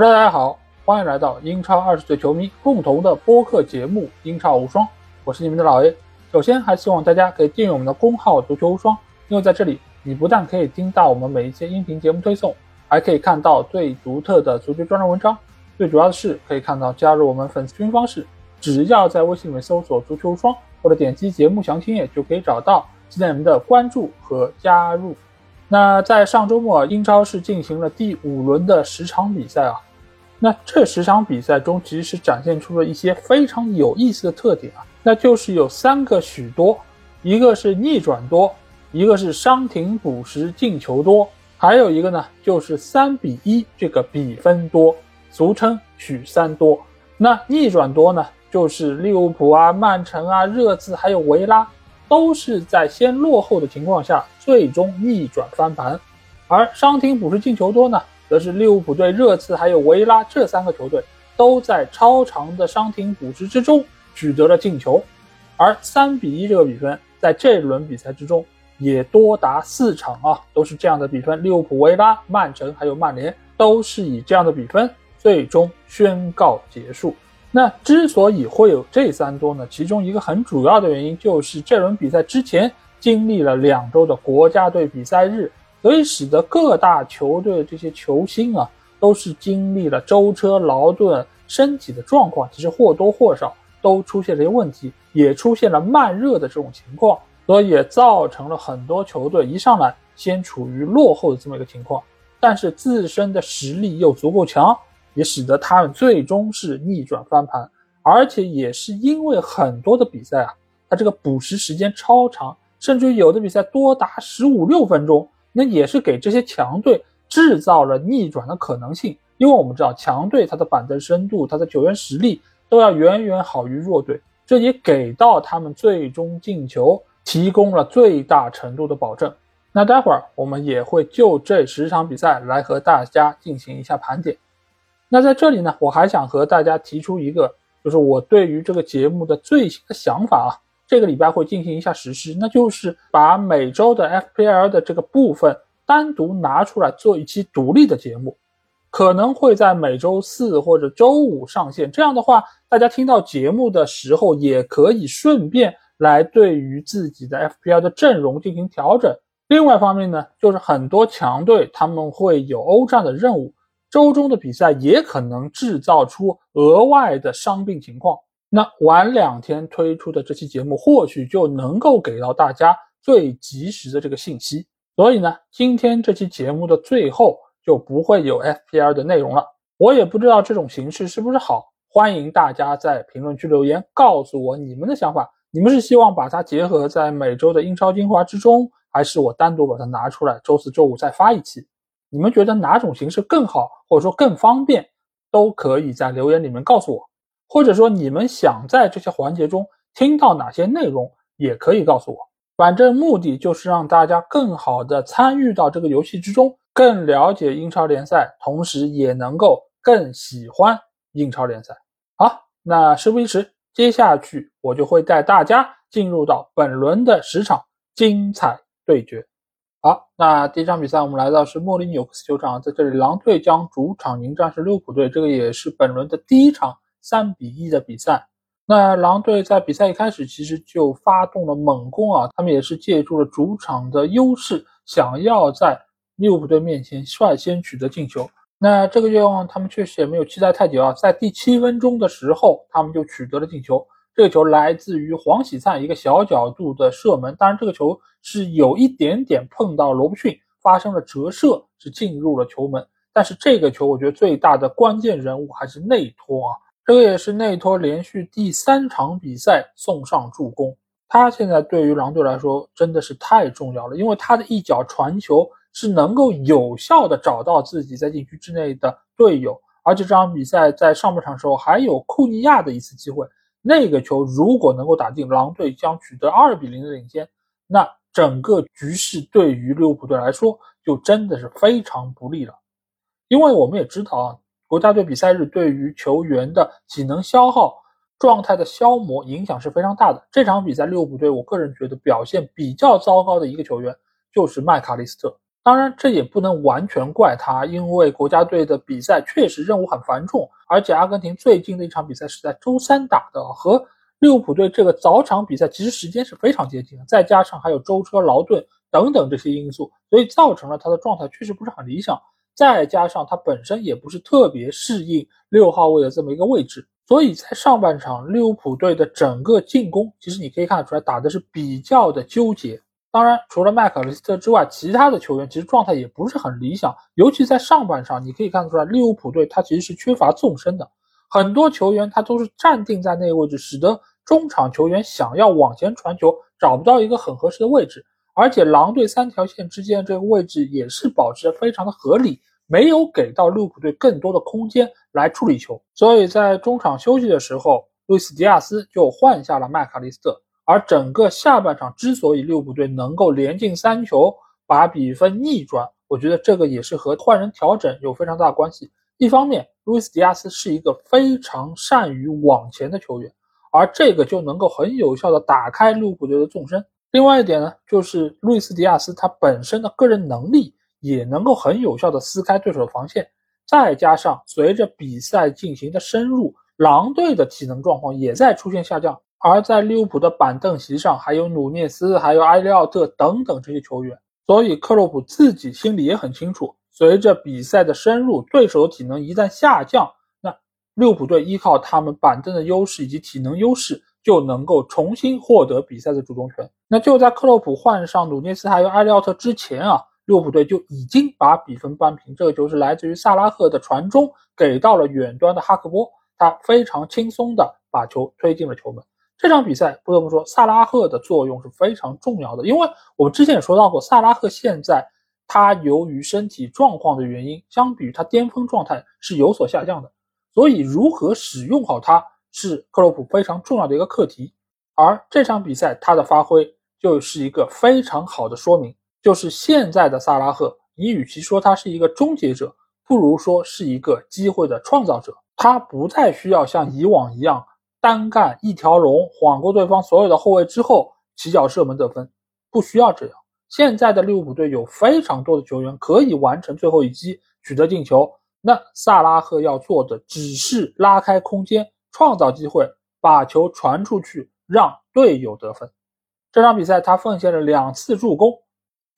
哈喽，大家好，欢迎来到英超二十岁球迷共同的播客节目《英超无双》，我是你们的老 A。首先，还希望大家可以订阅我们的公号“足球无双”，因为在这里，你不但可以听到我们每一期音频节目推送，还可以看到最独特的足球专栏文章。最主要的是，可以看到加入我们粉丝群方式，只要在微信里面搜索“足球无双”或者点击节目详情页就可以找到。期待你们的关注和加入。那在上周末，英超是进行了第五轮的十场比赛啊。那这十场比赛中，其实是展现出了一些非常有意思的特点啊。那就是有三个许多，一个是逆转多，一个是伤停补时进球多，还有一个呢就是三比一这个比分多，俗称许三多。那逆转多呢，就是利物浦啊、曼城啊、热刺还有维拉。都是在先落后的情况下，最终逆转翻盘，而伤停补时进球多呢，则是利物浦队、热刺还有维拉这三个球队都在超长的伤停补时之中取得了进球，而三比一这个比分在这轮比赛之中也多达四场啊，都是这样的比分，利物浦、维拉、曼城还有曼联都是以这样的比分最终宣告结束。那之所以会有这三多呢，其中一个很主要的原因就是这轮比赛之前经历了两周的国家队比赛日，所以使得各大球队这些球星啊，都是经历了舟车劳顿，身体的状况其实或多或少都出现了一些问题，也出现了慢热的这种情况，所以也造成了很多球队一上来先处于落后的这么一个情况，但是自身的实力又足够强。也使得他们最终是逆转翻盘，而且也是因为很多的比赛啊，它这个补时时间超长，甚至有的比赛多达十五六分钟，那也是给这些强队制造了逆转的可能性。因为我们知道强队它的板凳深度、它的球员实力都要远远好于弱队，这也给到他们最终进球提供了最大程度的保证。那待会儿我们也会就这十场比赛来和大家进行一下盘点。那在这里呢，我还想和大家提出一个，就是我对于这个节目的最新的想法啊。这个礼拜会进行一下实施，那就是把每周的 FPL 的这个部分单独拿出来做一期独立的节目，可能会在每周四或者周五上线。这样的话，大家听到节目的时候，也可以顺便来对于自己的 FPL 的阵容进行调整。另外一方面呢，就是很多强队他们会有欧战的任务。周中的比赛也可能制造出额外的伤病情况，那晚两天推出的这期节目或许就能够给到大家最及时的这个信息。所以呢，今天这期节目的最后就不会有 FPL 的内容了。我也不知道这种形式是不是好，欢迎大家在评论区留言告诉我你们的想法。你们是希望把它结合在每周的英超精华之中，还是我单独把它拿出来，周四周五再发一期？你们觉得哪种形式更好，或者说更方便，都可以在留言里面告诉我。或者说你们想在这些环节中听到哪些内容，也可以告诉我。反正目的就是让大家更好的参与到这个游戏之中，更了解英超联赛，同时也能够更喜欢英超联赛。好，那事不宜迟，接下去我就会带大家进入到本轮的十场精彩对决。好，那第一场比赛我们来到是莫里纽克斯球场，在这里狼队将主场迎战是利物浦队，这个也是本轮的第一场三比一的比赛。那狼队在比赛一开始其实就发动了猛攻啊，他们也是借助了主场的优势，想要在利物浦队面前率先取得进球。那这个愿望他们确实也没有期待太久啊，在第七分钟的时候，他们就取得了进球。这个球来自于黄喜灿一个小角度的射门，当然这个球是有一点点碰到罗伯逊，发生了折射，是进入了球门。但是这个球，我觉得最大的关键人物还是内托啊，这个也是内托连续第三场比赛送上助攻。他现在对于狼队来说真的是太重要了，因为他的一脚传球是能够有效的找到自己在禁区之内的队友，而且这场比赛在上半场时候还有库尼亚的一次机会。那个球如果能够打进，狼队将取得二比零的领先，那整个局势对于利物浦队来说就真的是非常不利了。因为我们也知道啊，国家队比赛日对于球员的体能消耗、状态的消磨影响是非常大的。这场比赛利物浦队，我个人觉得表现比较糟糕的一个球员就是麦卡利斯特。当然，这也不能完全怪他，因为国家队的比赛确实任务很繁重，而且阿根廷最近的一场比赛是在周三打的，和利物浦队这个早场比赛其实时间是非常接近的，再加上还有舟车劳顿等等这些因素，所以造成了他的状态确实不是很理想。再加上他本身也不是特别适应六号位的这么一个位置，所以在上半场利物浦队的整个进攻，其实你可以看得出来打的是比较的纠结。当然，除了麦克里斯特之外，其他的球员其实状态也不是很理想，尤其在上半场，你可以看得出来利物浦队他其实是缺乏纵深的，很多球员他都是站定在那个位置，使得中场球员想要往前传球找不到一个很合适的位置。而且狼队三条线之间这个位置也是保持非常的合理，没有给到利物浦队更多的空间来处理球。所以在中场休息的时候，路易斯迪亚斯就换下了麦卡利斯特。而整个下半场之所以利物浦队能够连进三球，把比分逆转，我觉得这个也是和换人调整有非常大的关系。一方面，路易斯迪亚斯是一个非常善于往前的球员，而这个就能够很有效的打开利物浦队的纵深。另外一点呢，就是路易斯迪亚斯他本身的个人能力也能够很有效的撕开对手的防线，再加上随着比赛进行的深入，狼队的体能状况也在出现下降，而在利物浦的板凳席上还有努涅斯、还有埃利奥特等等这些球员，所以克洛普自己心里也很清楚，随着比赛的深入，对手体能一旦下降，那利物浦队依靠他们板凳的优势以及体能优势。就能够重新获得比赛的主动权。那就在克洛普换上努涅斯还有埃利奥特之前啊，利物浦队就已经把比分扳平。这个球是来自于萨拉赫的传中，给到了远端的哈克波，他非常轻松的把球推进了球门。这场比赛不得不说，萨拉赫的作用是非常重要的，因为我们之前也说到过，萨拉赫现在他由于身体状况的原因，相比于他巅峰状态是有所下降的，所以如何使用好他？是克洛普非常重要的一个课题，而这场比赛他的发挥就是一个非常好的说明。就是现在的萨拉赫，你与其说他是一个终结者，不如说是一个机会的创造者。他不再需要像以往一样单干一条龙，晃过对方所有的后卫之后起脚射门得分，不需要这样。现在的利物浦队有非常多的球员可以完成最后一击，取得进球。那萨拉赫要做的只是拉开空间。创造机会，把球传出去，让队友得分。这场比赛他奉献了两次助攻，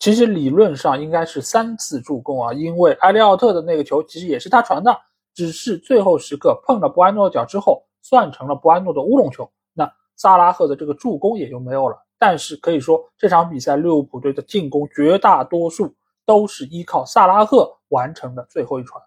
其实理论上应该是三次助攻啊，因为埃利奥特的那个球其实也是他传的，只是最后时刻碰了博安诺的脚之后，算成了博安诺的乌龙球。那萨拉赫的这个助攻也就没有了。但是可以说，这场比赛利物浦队的进攻绝大多数都是依靠萨拉赫完成的最后一传。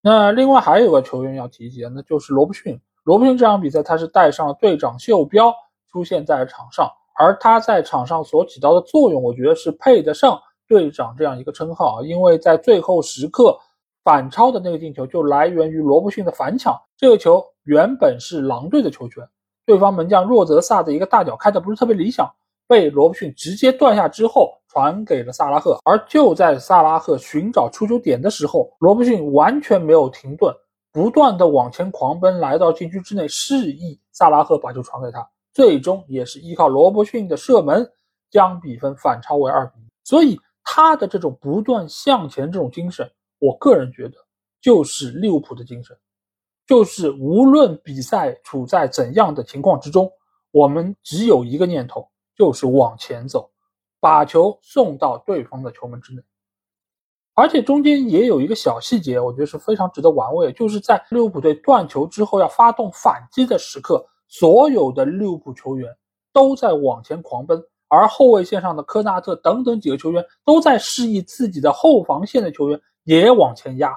那另外还有个球员要提及，那就是罗伯逊。罗伯逊这场比赛，他是带上了队长袖标出现在场上，而他在场上所起到的作用，我觉得是配得上队长这样一个称号啊。因为在最后时刻反超的那个进球就来源于罗伯逊的反抢，这个球原本是狼队的球权，对方门将若泽萨的一个大脚开的不是特别理想，被罗伯逊直接断下之后传给了萨拉赫，而就在萨拉赫寻找出球点的时候，罗伯逊完全没有停顿。不断的往前狂奔，来到禁区之内，示意萨拉赫把球传给他，最终也是依靠罗伯逊的射门将比分反超为二比一。所以他的这种不断向前这种精神，我个人觉得就是利物浦的精神，就是无论比赛处在怎样的情况之中，我们只有一个念头，就是往前走，把球送到对方的球门之内。而且中间也有一个小细节，我觉得是非常值得玩味，就是在利物浦队断球之后要发动反击的时刻，所有的利物浦球员都在往前狂奔，而后卫线上的科纳特等等几个球员都在示意自己的后防线的球员也往前压，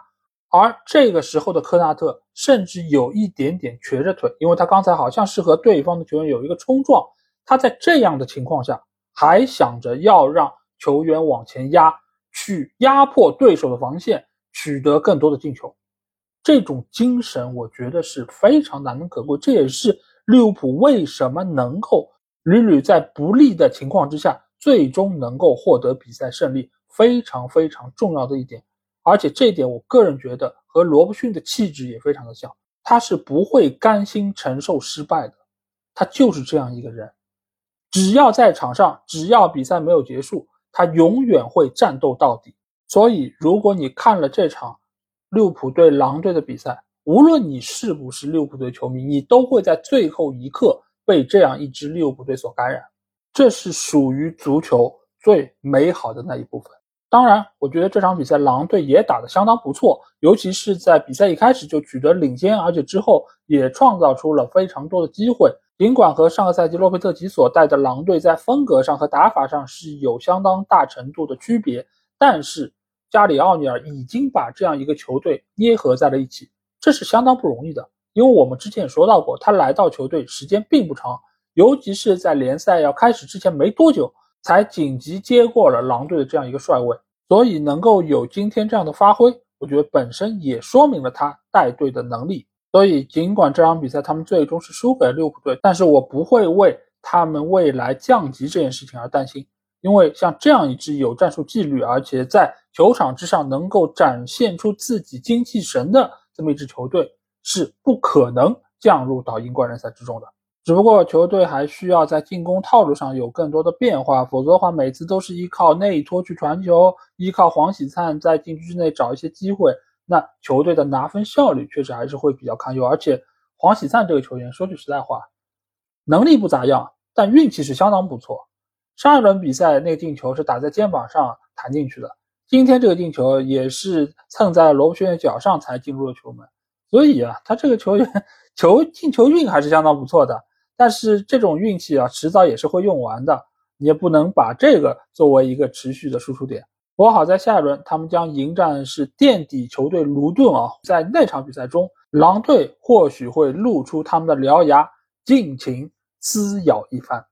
而这个时候的科纳特甚至有一点点瘸着腿，因为他刚才好像是和对方的球员有一个冲撞，他在这样的情况下还想着要让球员往前压。去压迫对手的防线，取得更多的进球，这种精神我觉得是非常难能可贵。这也是利物浦为什么能够屡屡在不利的情况之下，最终能够获得比赛胜利，非常非常重要的一点。而且这一点，我个人觉得和罗伯逊的气质也非常的像，他是不会甘心承受失败的，他就是这样一个人。只要在场上，只要比赛没有结束。他永远会战斗到底，所以，如果你看了这场利物浦对狼队的比赛，无论你是不是利物浦队球迷，你都会在最后一刻被这样一支利物浦队所感染。这是属于足球最美好的那一部分。当然，我觉得这场比赛狼队也打得相当不错，尤其是在比赛一开始就取得领先，而且之后也创造出了非常多的机会。尽管和上个赛季洛佩特吉所带的狼队在风格上和打法上是有相当大程度的区别，但是。加里奥尼尔已经把这样一个球队捏合在了一起，这是相当不容易的。因为我们之前也说到过，他来到球队时间并不长，尤其是在联赛要开始之前没多久，才紧急接过了狼队的这样一个帅位，所以能够有今天这样的发挥，我觉得本身也说明了他带队的能力。所以，尽管这场比赛他们最终是输给了利物浦队，但是我不会为他们未来降级这件事情而担心。因为像这样一支有战术纪律，而且在球场之上能够展现出自己精气神的这么一支球队，是不可能降入到英冠联赛之中的。只不过球队还需要在进攻套路上有更多的变化，否则的话，每次都是依靠内托去传球，依靠黄喜灿在禁区之内找一些机会，那球队的拿分效率确实还是会比较堪忧。而且黄喜灿这个球员，说句实在话，能力不咋样，但运气是相当不错。上一轮比赛那个进球是打在肩膀上弹进去的，今天这个进球也是蹭在罗伯逊的脚上才进入了球门，所以啊，他这个球员 球进球运还是相当不错的。但是这种运气啊，迟早也是会用完的，你也不能把这个作为一个持续的输出点。不过好在下一轮他们将迎战是垫底球队卢顿啊，在那场比赛中，狼队或许会露出他们的獠牙，尽情撕咬一番。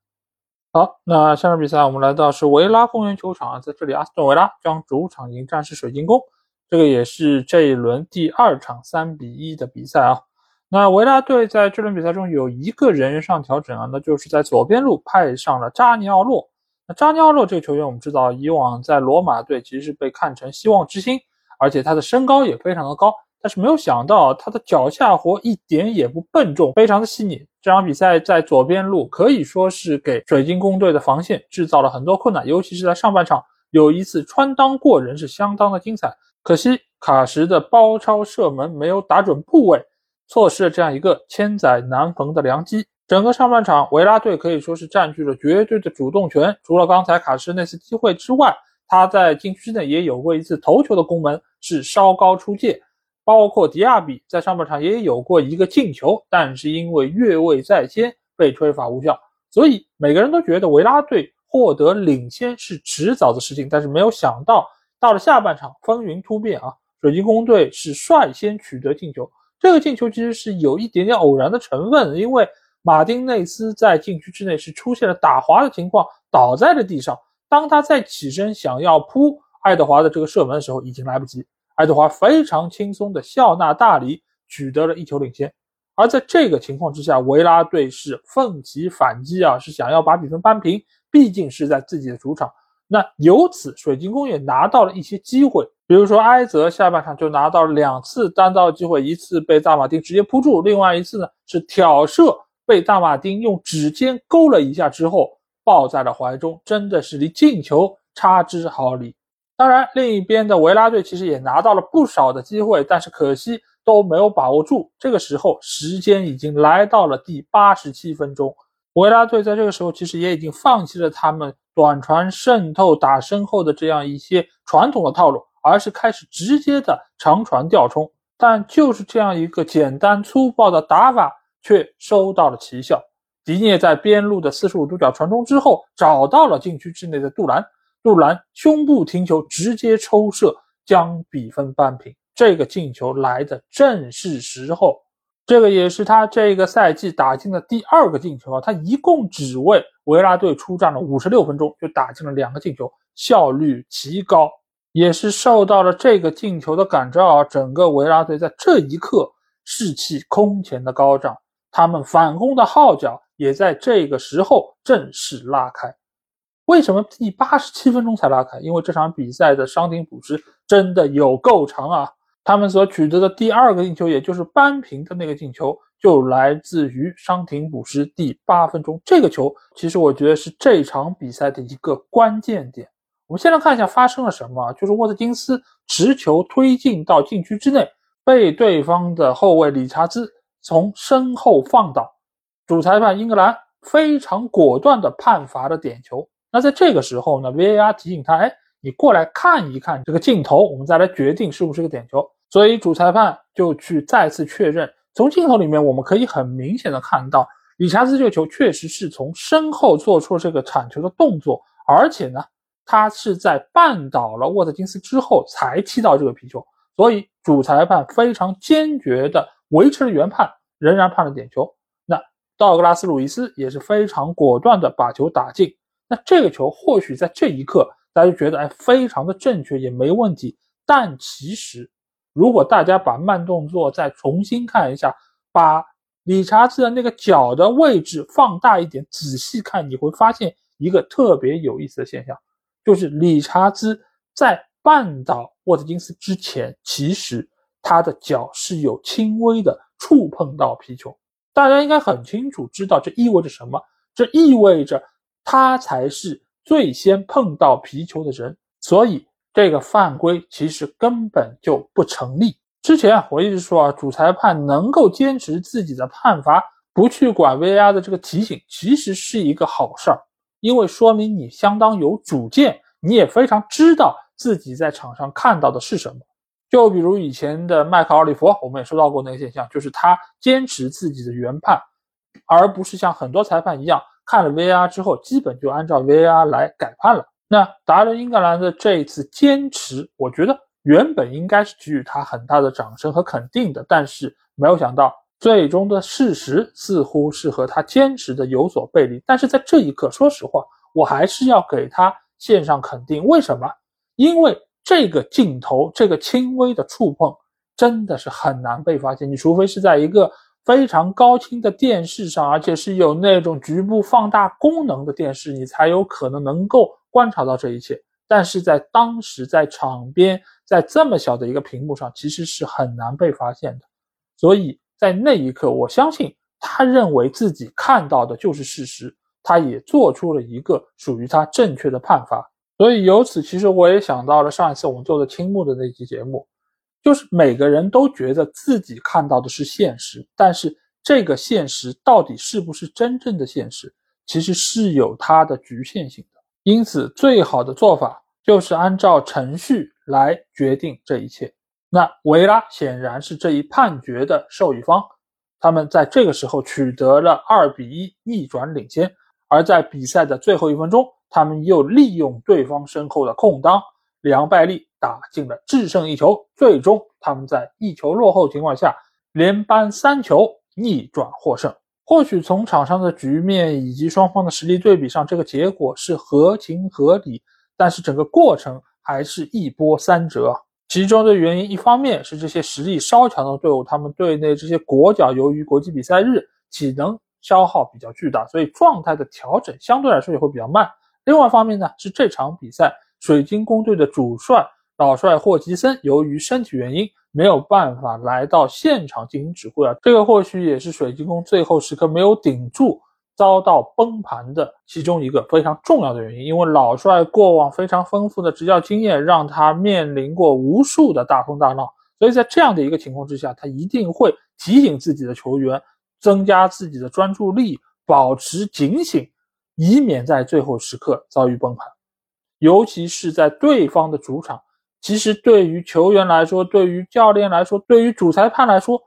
好，那下场比赛我们来到是维拉公园球场，在这里，阿斯顿维拉将主场迎战是水晶宫，这个也是这一轮第二场三比一的比赛啊。那维拉队在这轮比赛中有一个人员上调整啊，那就是在左边路派上了扎尼奥洛。那扎尼奥洛这个球员，我们知道以往在罗马队其实是被看成希望之星，而且他的身高也非常的高。但是没有想到，他的脚下活一点也不笨重，非常的细腻。这场比赛在左边路可以说是给水晶宫队的防线制造了很多困难，尤其是在上半场有一次穿裆过人，是相当的精彩。可惜卡什的包抄射门没有打准部位，错失了这样一个千载难逢的良机。整个上半场，维拉队可以说是占据了绝对的主动权。除了刚才卡什那次机会之外，他在禁区内也有过一次头球的攻门，是稍高出界。包括迪亚比在上半场也有过一个进球，但是因为越位在先被吹罚无效，所以每个人都觉得维拉队获得领先是迟早的事情。但是没有想到，到了下半场风云突变啊！水晶宫队是率先取得进球，这个进球其实是有一点点偶然的成分，因为马丁内斯在禁区之内是出现了打滑的情况，倒在了地上。当他再起身想要扑爱德华的这个射门的时候，已经来不及。爱德华非常轻松的笑纳大礼，取得了一球领先。而在这个情况之下，维拉队是奋起反击啊，是想要把比分扳平。毕竟是在自己的主场。那由此，水晶宫也拿到了一些机会，比如说埃泽下半场就拿到了两次单刀机会，一次被大马丁直接扑住，另外一次呢是挑射被大马丁用指尖勾了一下之后抱在了怀中，真的是离进球差之毫厘。当然，另一边的维拉队其实也拿到了不少的机会，但是可惜都没有把握住。这个时候，时间已经来到了第八十七分钟，维拉队在这个时候其实也已经放弃了他们短传渗透打身后的这样一些传统的套路，而是开始直接的长传吊冲。但就是这样一个简单粗暴的打法，却收到了奇效。迪涅在边路的四十五度角传中之后，找到了禁区之内的杜兰。杜兰胸部停球，直接抽射将比分扳平。这个进球来的正是时候，这个也是他这个赛季打进的第二个进球啊！他一共只为维拉队出战了五十六分钟，就打进了两个进球，效率极高，也是受到了这个进球的感召啊！整个维拉队在这一刻士气空前的高涨，他们反攻的号角也在这个时候正式拉开。为什么第八十七分钟才拉开？因为这场比赛的伤停补时真的有够长啊！他们所取得的第二个进球，也就是扳平的那个进球，就来自于伤停补时第八分钟。这个球其实我觉得是这场比赛的一个关键点。我们先来看一下发生了什么，就是沃特金斯持球推进到禁区之内，被对方的后卫理查兹从身后放倒，主裁判英格兰非常果断的判罚了点球。那在这个时候呢，VAR 提醒他，哎，你过来看一看这个镜头，我们再来决定是不是个点球。所以主裁判就去再次确认，从镜头里面我们可以很明显的看到，理查兹这个球确实是从身后做出了这个铲球的动作，而且呢。他是在绊倒了沃特金斯之后才踢到这个皮球，所以主裁判非常坚决的维持了原判，仍然判了点球。那道格拉斯·鲁伊斯也是非常果断的把球打进。那这个球或许在这一刻大家就觉得哎非常的正确也没问题，但其实如果大家把慢动作再重新看一下，把理查兹的那个脚的位置放大一点，仔细看你会发现一个特别有意思的现象。就是理查兹在绊倒沃特金斯之前，其实他的脚是有轻微的触碰到皮球。大家应该很清楚知道这意味着什么？这意味着他才是最先碰到皮球的人，所以这个犯规其实根本就不成立。之前我一直说啊，主裁判能够坚持自己的判罚，不去管 VAR 的这个提醒，其实是一个好事儿。因为说明你相当有主见，你也非常知道自己在场上看到的是什么。就比如以前的麦克奥利弗，我们也说到过那个现象，就是他坚持自己的原判，而不是像很多裁判一样看了 VR 之后，基本就按照 VR 来改判了。那达人英格兰的这一次坚持，我觉得原本应该是给予他很大的掌声和肯定的，但是没有想到。最终的事实似乎是和他坚持的有所背离，但是在这一刻，说实话，我还是要给他献上肯定。为什么？因为这个镜头，这个轻微的触碰，真的是很难被发现。你除非是在一个非常高清的电视上，而且是有那种局部放大功能的电视，你才有可能能够观察到这一切。但是在当时，在场边，在这么小的一个屏幕上，其实是很难被发现的。所以。在那一刻，我相信他认为自己看到的就是事实，他也做出了一个属于他正确的判罚。所以由此，其实我也想到了上一次我们做的青木的那期节目，就是每个人都觉得自己看到的是现实，但是这个现实到底是不是真正的现实，其实是有它的局限性的。因此，最好的做法就是按照程序来决定这一切。那维拉显然是这一判决的受益方，他们在这个时候取得了二比一逆转领先，而在比赛的最后一分钟，他们又利用对方身后的空当，梁拜利打进了制胜一球，最终他们在一球落后情况下连扳三球逆转获胜。或许从场上的局面以及双方的实力对比上，这个结果是合情合理，但是整个过程还是一波三折。其中的原因，一方面是这些实力稍强的队伍，他们队内这些国脚由于国际比赛日体能消耗比较巨大，所以状态的调整相对来说也会比较慢。另外一方面呢，是这场比赛水晶宫队的主帅老帅霍奇森由于身体原因没有办法来到现场进行指挥啊，这个或许也是水晶宫最后时刻没有顶住。遭到崩盘的其中一个非常重要的原因，因为老帅过往非常丰富的执教经验，让他面临过无数的大风大浪，所以在这样的一个情况之下，他一定会提醒自己的球员，增加自己的专注力，保持警醒，以免在最后时刻遭遇崩盘。尤其是在对方的主场，其实对于球员来说，对于教练来说，对于主裁判来说，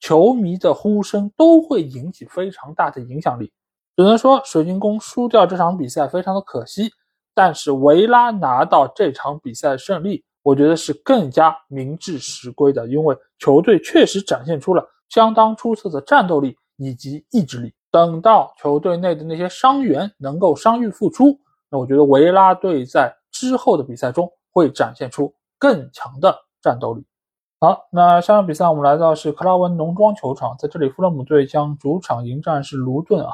球迷的呼声都会引起非常大的影响力。只能说水晶宫输掉这场比赛非常的可惜，但是维拉拿到这场比赛胜利，我觉得是更加名至实归的，因为球队确实展现出了相当出色的战斗力以及意志力。等到球队内的那些伤员能够伤愈复出，那我觉得维拉队在之后的比赛中会展现出更强的战斗力。好，那下场比赛我们来到是克拉文农庄球场，在这里，富勒姆队将主场迎战是卢顿啊。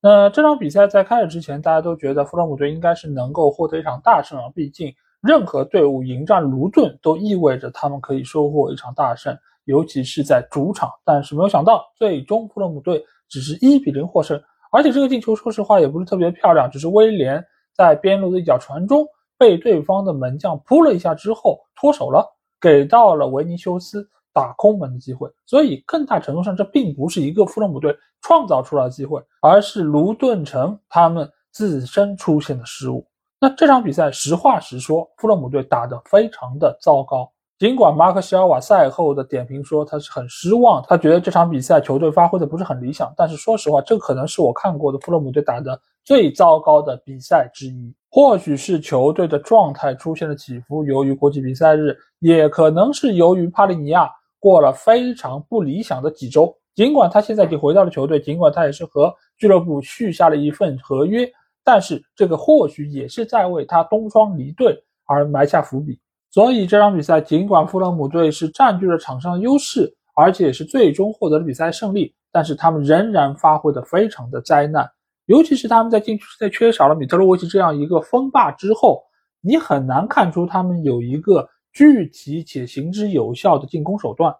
那这场比赛在开始之前，大家都觉得弗洛姆队应该是能够获得一场大胜啊。毕竟任何队伍迎战卢顿都意味着他们可以收获一场大胜，尤其是在主场。但是没有想到，最终弗洛姆队只是一比零获胜，而且这个进球说实话也不是特别漂亮，只是威廉在边路的一脚传中被对方的门将扑了一下之后脱手了，给到了维尼修斯打空门的机会。所以更大程度上，这并不是一个富勒姆队创造出来的机会，而是卢顿城他们自身出现的失误。那这场比赛，实话实说，富勒姆队打得非常的糟糕。尽管马克西尔瓦赛后的点评说他是很失望，他觉得这场比赛球队发挥的不是很理想。但是说实话，这可能是我看过的富勒姆队打的最糟糕的比赛之一。或许是球队的状态出现了起伏，由于国际比赛日，也可能是由于帕利尼亚过了非常不理想的几周。尽管他现在已经回到了球队，尽管他也是和俱乐部续下了一份合约，但是这个或许也是在为他东窗离队而埋下伏笔。所以这场比赛，尽管富勒姆队是占据了场上的优势，而且是最终获得了比赛胜利，但是他们仍然发挥的非常的灾难。尤其是他们在禁区在缺少了米特洛维奇这样一个锋霸之后，你很难看出他们有一个具体且行之有效的进攻手段。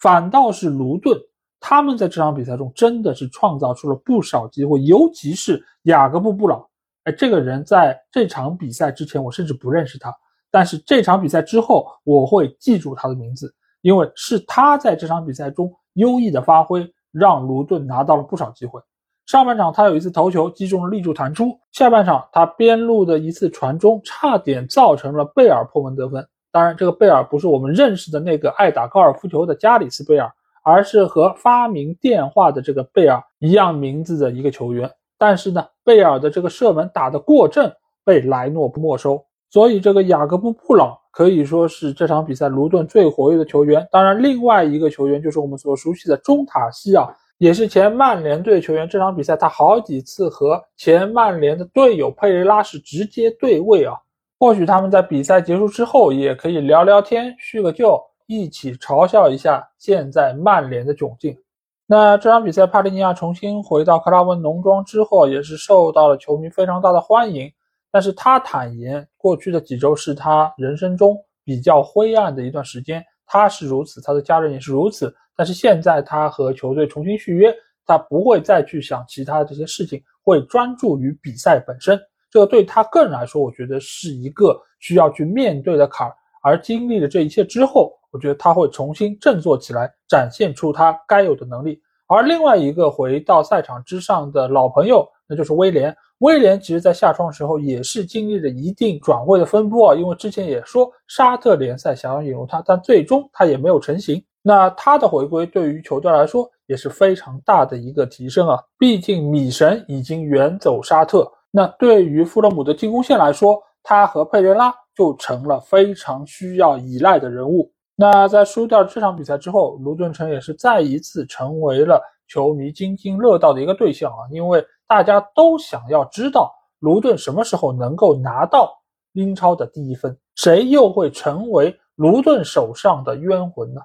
反倒是卢顿，他们在这场比赛中真的是创造出了不少机会，尤其是雅各布布朗。哎，这个人在这场比赛之前，我甚至不认识他。但是这场比赛之后，我会记住他的名字，因为是他在这场比赛中优异的发挥，让卢顿拿到了不少机会。上半场他有一次头球击中了立柱弹出，下半场他边路的一次传中，差点造成了贝尔破门得分。当然，这个贝尔不是我们认识的那个爱打高尔夫球的加里斯贝尔，而是和发明电话的这个贝尔一样名字的一个球员。但是呢，贝尔的这个射门打得过正，被莱诺没收。所以，这个雅各布·布朗可以说是这场比赛卢顿最活跃的球员。当然，另外一个球员就是我们所熟悉的中塔西啊，也是前曼联队球员。这场比赛他好几次和前曼联的队友佩雷拉是直接对位啊。或许他们在比赛结束之后也可以聊聊天、叙个旧，一起嘲笑一下现在曼联的窘境。那这场比赛，帕利尼亚重新回到克拉文农庄之后，也是受到了球迷非常大的欢迎。但是他坦言，过去的几周是他人生中比较灰暗的一段时间。他是如此，他的家人也是如此。但是现在他和球队重新续约，他不会再去想其他的这些事情，会专注于比赛本身。这个对他个人来说，我觉得是一个需要去面对的坎儿。而经历了这一切之后，我觉得他会重新振作起来，展现出他该有的能力。而另外一个回到赛场之上的老朋友，那就是威廉。威廉其实，在下窗时候也是经历了一定转会的风波啊，因为之前也说沙特联赛想要引入他，但最终他也没有成型。那他的回归对于球队来说也是非常大的一个提升啊，毕竟米神已经远走沙特。那对于富勒姆的进攻线来说，他和佩雷拉就成了非常需要依赖的人物。那在输掉这场比赛之后，卢顿城也是再一次成为了球迷津津乐道的一个对象啊，因为。大家都想要知道卢顿什么时候能够拿到英超的第一分，谁又会成为卢顿手上的冤魂呢？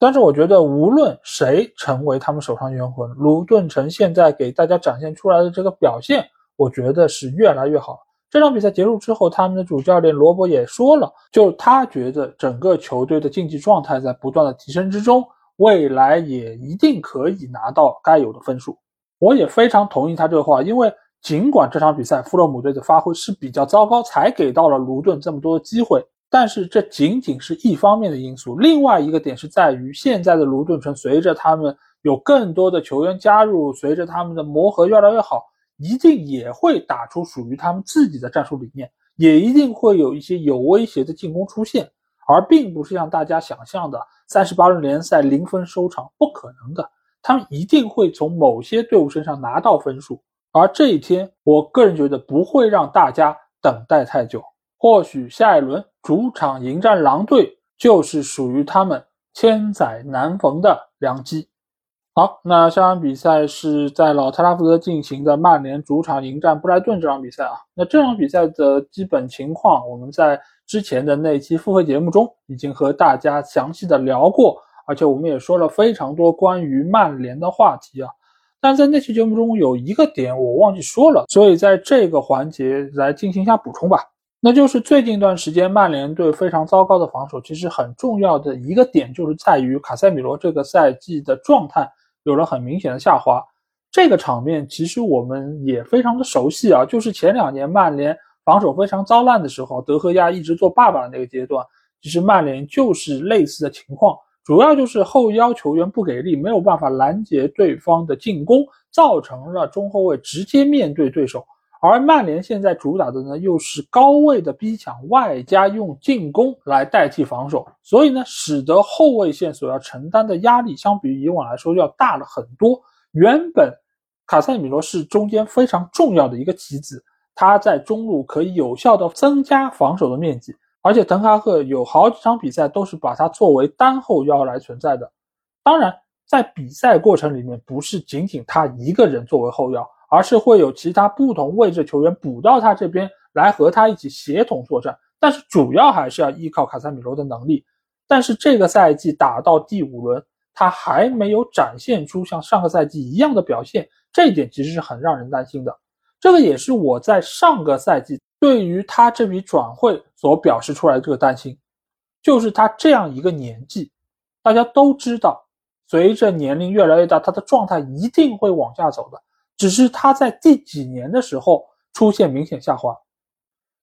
但是我觉得，无论谁成为他们手上冤魂，卢顿城现在给大家展现出来的这个表现，我觉得是越来越好。这场比赛结束之后，他们的主教练罗伯也说了，就他觉得整个球队的竞技状态在不断的提升之中，未来也一定可以拿到该有的分数。我也非常同意他这个话，因为尽管这场比赛富勒姆队的发挥是比较糟糕，才给到了卢顿这么多的机会，但是这仅仅是一方面的因素。另外一个点是在于，现在的卢顿城随着他们有更多的球员加入，随着他们的磨合越来越好，一定也会打出属于他们自己的战术理念，也一定会有一些有威胁的进攻出现，而并不是像大家想象的三十八轮联赛零分收场，不可能的。他们一定会从某些队伍身上拿到分数，而这一天，我个人觉得不会让大家等待太久。或许下一轮主场迎战狼队，就是属于他们千载难逢的良机。好，那下场比赛是在老特拉福德进行的曼联主场迎战布莱顿这场比赛啊。那这场比赛的基本情况，我们在之前的那期付费节目中已经和大家详细的聊过。而且我们也说了非常多关于曼联的话题啊，但在那期节目中有一个点我忘记说了，所以在这个环节来进行一下补充吧。那就是最近一段时间曼联队非常糟糕的防守，其实很重要的一个点就是在于卡塞米罗这个赛季的状态有了很明显的下滑。这个场面其实我们也非常的熟悉啊，就是前两年曼联防守非常糟烂的时候，德赫亚一直做爸爸的那个阶段，其实曼联就是类似的情况，主要就是后腰球员不给力，没有办法拦截对方的进攻，造成了中后卫直接面对对手。而曼联现在主打的呢，又是高位的逼抢，外加用进攻来代替防守，所以呢，使得后卫线所要承担的压力，相比于以往来说要大了很多。原本卡塞米罗是中间非常重要的一个棋子，他在中路可以有效的增加防守的面积，而且滕哈赫有好几场比赛都是把他作为单后腰来存在的。当然，在比赛过程里面，不是仅仅他一个人作为后腰。而是会有其他不同位置球员补到他这边来和他一起协同作战，但是主要还是要依靠卡塞米罗的能力。但是这个赛季打到第五轮，他还没有展现出像上个赛季一样的表现，这一点其实是很让人担心的。这个也是我在上个赛季对于他这笔转会所表示出来的这个担心，就是他这样一个年纪，大家都知道，随着年龄越来越大，他的状态一定会往下走的。只是他在第几年的时候出现明显下滑，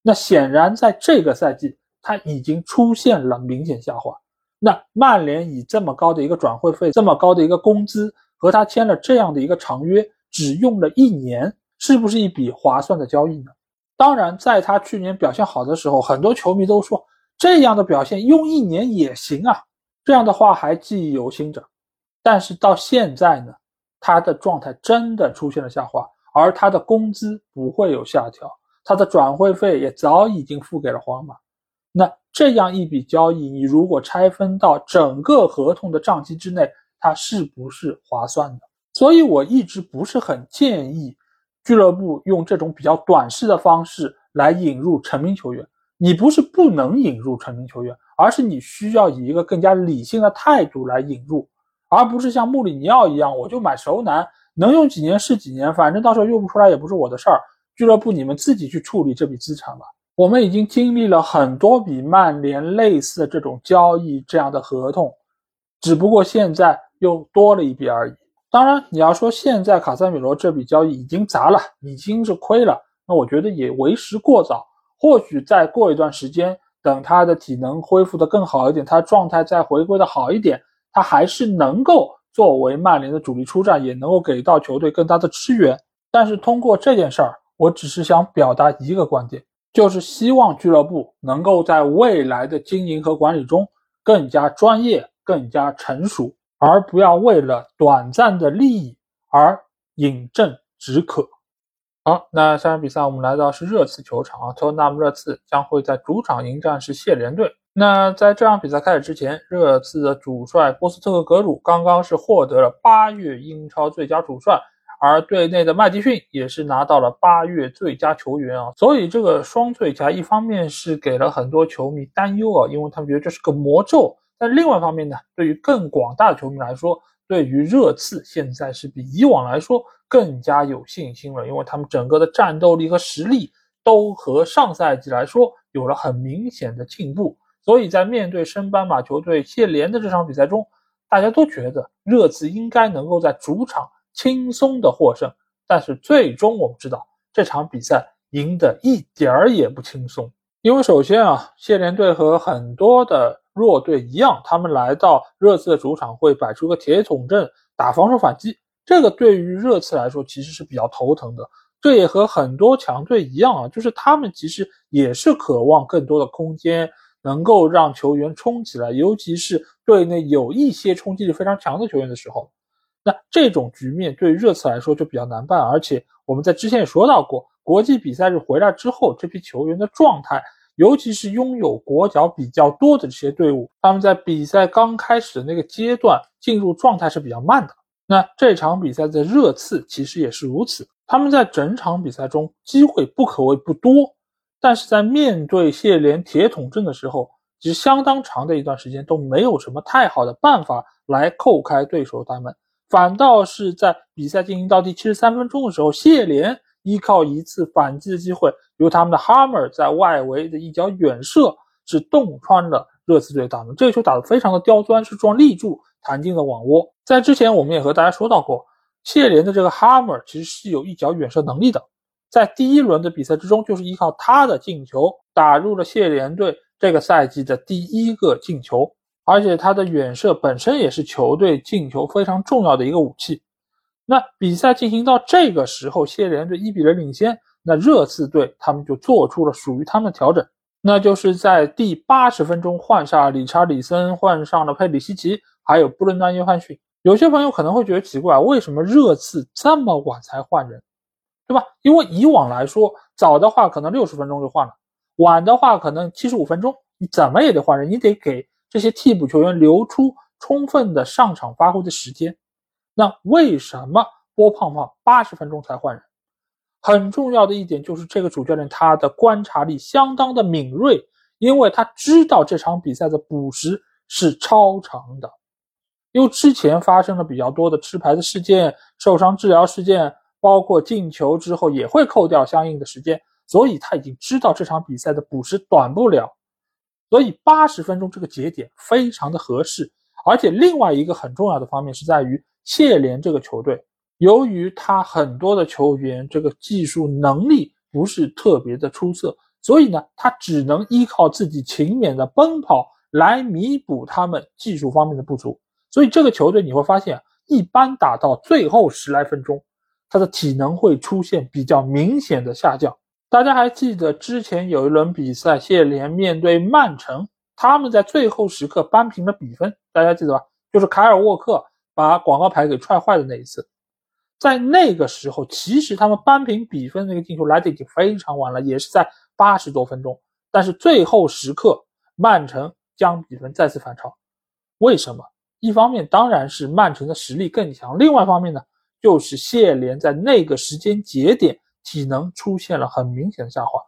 那显然在这个赛季他已经出现了明显下滑。那曼联以这么高的一个转会费、这么高的一个工资和他签了这样的一个长约，只用了一年，是不是一笔划算的交易呢？当然，在他去年表现好的时候，很多球迷都说这样的表现用一年也行啊，这样的话还记忆犹新着。但是到现在呢？他的状态真的出现了下滑，而他的工资不会有下调，他的转会费也早已经付给了皇马。那这样一笔交易，你如果拆分到整个合同的账期之内，它是不是划算的？所以我一直不是很建议俱乐部用这种比较短视的方式来引入成名球员。你不是不能引入成名球员，而是你需要以一个更加理性的态度来引入。而不是像穆里尼奥一样，我就买熟男，能用几年是几年，反正到时候用不出来也不是我的事儿。俱乐部你们自己去处理这笔资产吧。我们已经经历了很多笔曼联类似这种交易这样的合同，只不过现在又多了一笔而已。当然，你要说现在卡塞米罗这笔交易已经砸了，已经是亏了，那我觉得也为时过早。或许再过一段时间，等他的体能恢复的更好一点，他状态再回归的好一点。他还是能够作为曼联的主力出战，也能够给到球队更大的支援。但是通过这件事儿，我只是想表达一个观点，就是希望俱乐部能够在未来的经营和管理中更加专业、更加成熟，而不要为了短暂的利益而饮鸩止渴。好，那下场比赛我们来到是热刺球场啊，托纳姆热刺将会在主场迎战是谢联队。那在这场比赛开始之前，热刺的主帅波斯特克格鲁刚刚是获得了八月英超最佳主帅，而队内的麦迪逊也是拿到了八月最佳球员啊。所以这个双最佳，一方面是给了很多球迷担忧啊，因为他们觉得这是个魔咒；但另外一方面呢，对于更广大的球迷来说，对于热刺现在是比以往来说更加有信心了，因为他们整个的战斗力和实力都和上赛季来说有了很明显的进步。所以在面对升班马球队谢联的这场比赛中，大家都觉得热刺应该能够在主场轻松的获胜。但是最终我们知道，这场比赛赢得一点儿也不轻松。因为首先啊，谢联队和很多的弱队一样，他们来到热刺的主场会摆出个铁桶阵打防守反击，这个对于热刺来说其实是比较头疼的。这也和很多强队一样啊，就是他们其实也是渴望更多的空间。能够让球员冲起来，尤其是队内有一些冲击力非常强的球员的时候，那这种局面对热刺来说就比较难办。而且我们在之前也说到过，国际比赛日回来之后，这批球员的状态，尤其是拥有国脚比较多的这些队伍，他们在比赛刚开始的那个阶段进入状态是比较慢的。那这场比赛的热刺其实也是如此，他们在整场比赛中机会不可谓不多。但是在面对谢联铁桶阵的时候，其实相当长的一段时间都没有什么太好的办法来扣开对手大门，反倒是在比赛进行到第七十三分钟的时候，谢联依靠一次反击的机会，由他们的哈默在外围的一脚远射，是洞穿了热刺队的大门。这个球打得非常的刁钻，是撞立柱弹进了网窝。在之前我们也和大家说到过，谢联的这个哈默其实是有一脚远射能力的。在第一轮的比赛之中，就是依靠他的进球打入了谢联队这个赛季的第一个进球，而且他的远射本身也是球队进球非常重要的一个武器。那比赛进行到这个时候，谢联队一比零领先，那热刺队他们就做出了属于他们的调整，那就是在第八十分钟换下理查里森，换上了佩里西奇，还有布伦丹约翰逊。有些朋友可能会觉得奇怪，为什么热刺这么晚才换人，对吧？因为以往来说，早的话可能六十分钟就换了，晚的话可能七十五分钟，你怎么也得换人，你得给这些替补球员留出充分的上场发挥的时间。那为什么波胖胖八十分钟才换人？很重要的一点就是这个主教练他的观察力相当的敏锐，因为他知道这场比赛的补时是超长的。因为之前发生了比较多的吃牌的事件、受伤治疗事件，包括进球之后也会扣掉相应的时间，所以他已经知道这场比赛的补时短不了，所以八十分钟这个节点非常的合适。而且另外一个很重要的方面是在于谢联这个球队，由于他很多的球员这个技术能力不是特别的出色，所以呢，他只能依靠自己勤勉的奔跑来弥补他们技术方面的不足。所以这个球队你会发现，一般打到最后十来分钟，他的体能会出现比较明显的下降。大家还记得之前有一轮比赛，谢联面对曼城，他们在最后时刻扳平了比分，大家记得吧？就是凯尔沃克把广告牌给踹坏的那一次。在那个时候，其实他们扳平比分那个进球来的已经非常晚了，也是在八十多分钟。但是最后时刻，曼城将比分再次反超，为什么？一方面当然是曼城的实力更强，另外一方面呢，就是谢联在那个时间节点体能出现了很明显的下滑，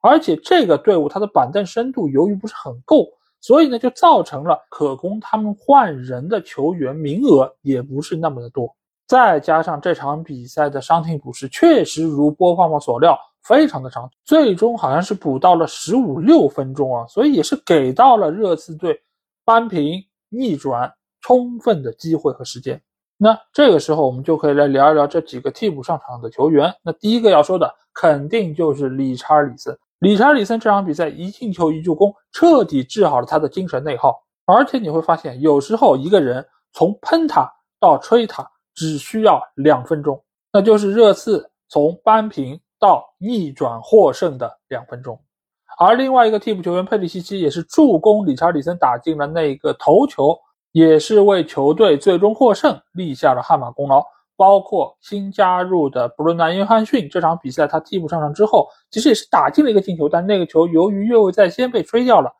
而且这个队伍它的板凳深度由于不是很够，所以呢就造成了可供他们换人的球员名额也不是那么的多，再加上这场比赛的伤停补时确实如波胖胖所料非常的长，最终好像是补到了十五六分钟啊，所以也是给到了热刺队扳平逆转。充分的机会和时间，那这个时候我们就可以来聊一聊这几个替补上场的球员。那第一个要说的肯定就是理查里森。理查里森这场比赛一进球一助攻，彻底治好了他的精神内耗。而且你会发现，有时候一个人从喷他到吹他只需要两分钟，那就是热刺从扳平到逆转获胜的两分钟。而另外一个替补球员佩里西奇也是助攻理查里森打进了那个头球。也是为球队最终获胜立下了汗马功劳。包括新加入的布伦南·约翰逊，这场比赛他替补上场之后，其实也是打进了一个进球，但那个球由于越位在先被吹掉了。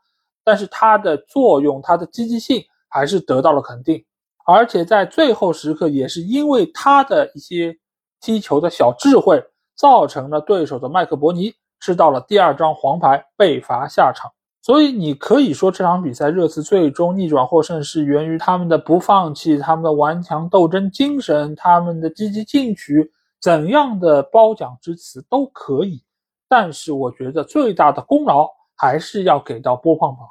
但是他的作用，他的积极性还是得到了肯定。而且在最后时刻，也是因为他的一些踢球的小智慧，造成了对手的麦克伯尼吃到了第二张黄牌，被罚下场。所以你可以说这场比赛热刺最终逆转获胜是源于他们的不放弃、他们的顽强斗争精神、他们的积极进取，怎样的褒奖之词都可以。但是我觉得最大的功劳还是要给到波胖胖，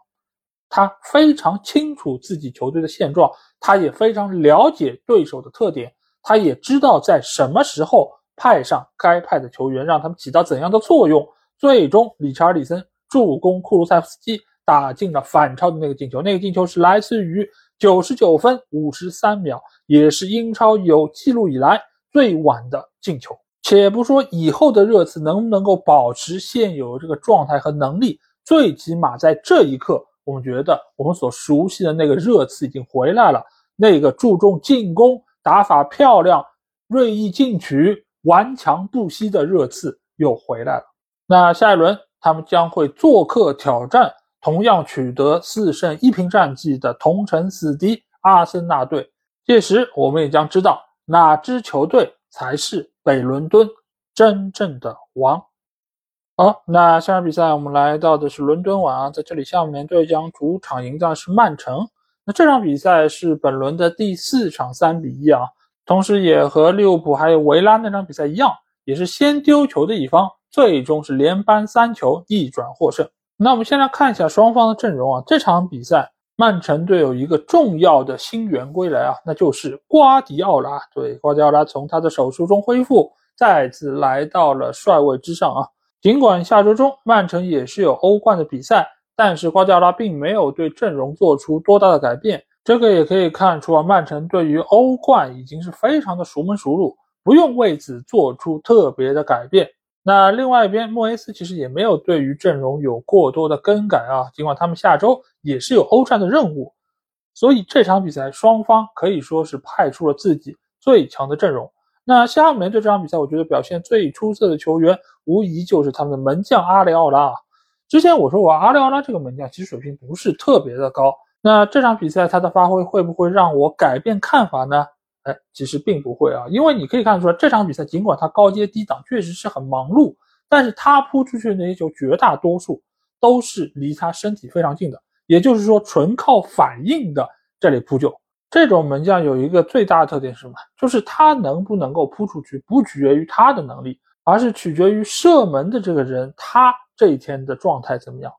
他非常清楚自己球队的现状，他也非常了解对手的特点，他也知道在什么时候派上该派的球员，让他们起到怎样的作用。最终，理查尔里森。助攻库卢塞夫斯基打进了反超的那个进球，那个进球是来自于九十九分五十三秒，也是英超有记录以来最晚的进球。且不说以后的热刺能不能够保持现有这个状态和能力，最起码在这一刻，我们觉得我们所熟悉的那个热刺已经回来了，那个注重进攻、打法漂亮、锐意进取、顽强不息的热刺又回来了。那下一轮。他们将会做客挑战同样取得四胜一平战绩的同城死敌阿森纳队，届时我们也将知道哪支球队才是北伦敦真正的王。好，那下场比赛我们来到的是伦敦碗啊，在这里，下面队将主场迎战是曼城。那这场比赛是本轮的第四场三比一啊，同时也和利物浦还有维拉那场比赛一样，也是先丢球的一方。最终是连扳三球逆转获胜。那我们先来看一下双方的阵容啊。这场比赛，曼城队有一个重要的新援归来啊，那就是瓜迪奥拉。对，瓜迪奥拉从他的手术中恢复，再次来到了帅位之上啊。尽管下周中曼城也是有欧冠的比赛，但是瓜迪奥拉并没有对阵容做出多大的改变。这个也可以看出啊，曼城对于欧冠已经是非常的熟门熟路，不用为此做出特别的改变。那另外一边，莫耶斯其实也没有对于阵容有过多的更改啊，尽管他们下周也是有欧战的任务。所以这场比赛双方可以说是派出了自己最强的阵容。那西汉姆联队这场比赛，我觉得表现最出色的球员无疑就是他们的门将阿里奥拉。之前我说过，阿里奥拉这个门将其实水平不是特别的高。那这场比赛他的发挥会不会让我改变看法呢？哎，其实并不会啊，因为你可以看出来，这场比赛尽管他高接低挡确实是很忙碌，但是他扑出去的那些球绝大多数都是离他身体非常近的。也就是说，纯靠反应的这里扑救，这种门将有一个最大的特点是什么？就是他能不能够扑出去，不取决于他的能力，而是取决于射门的这个人他这一天的状态怎么样。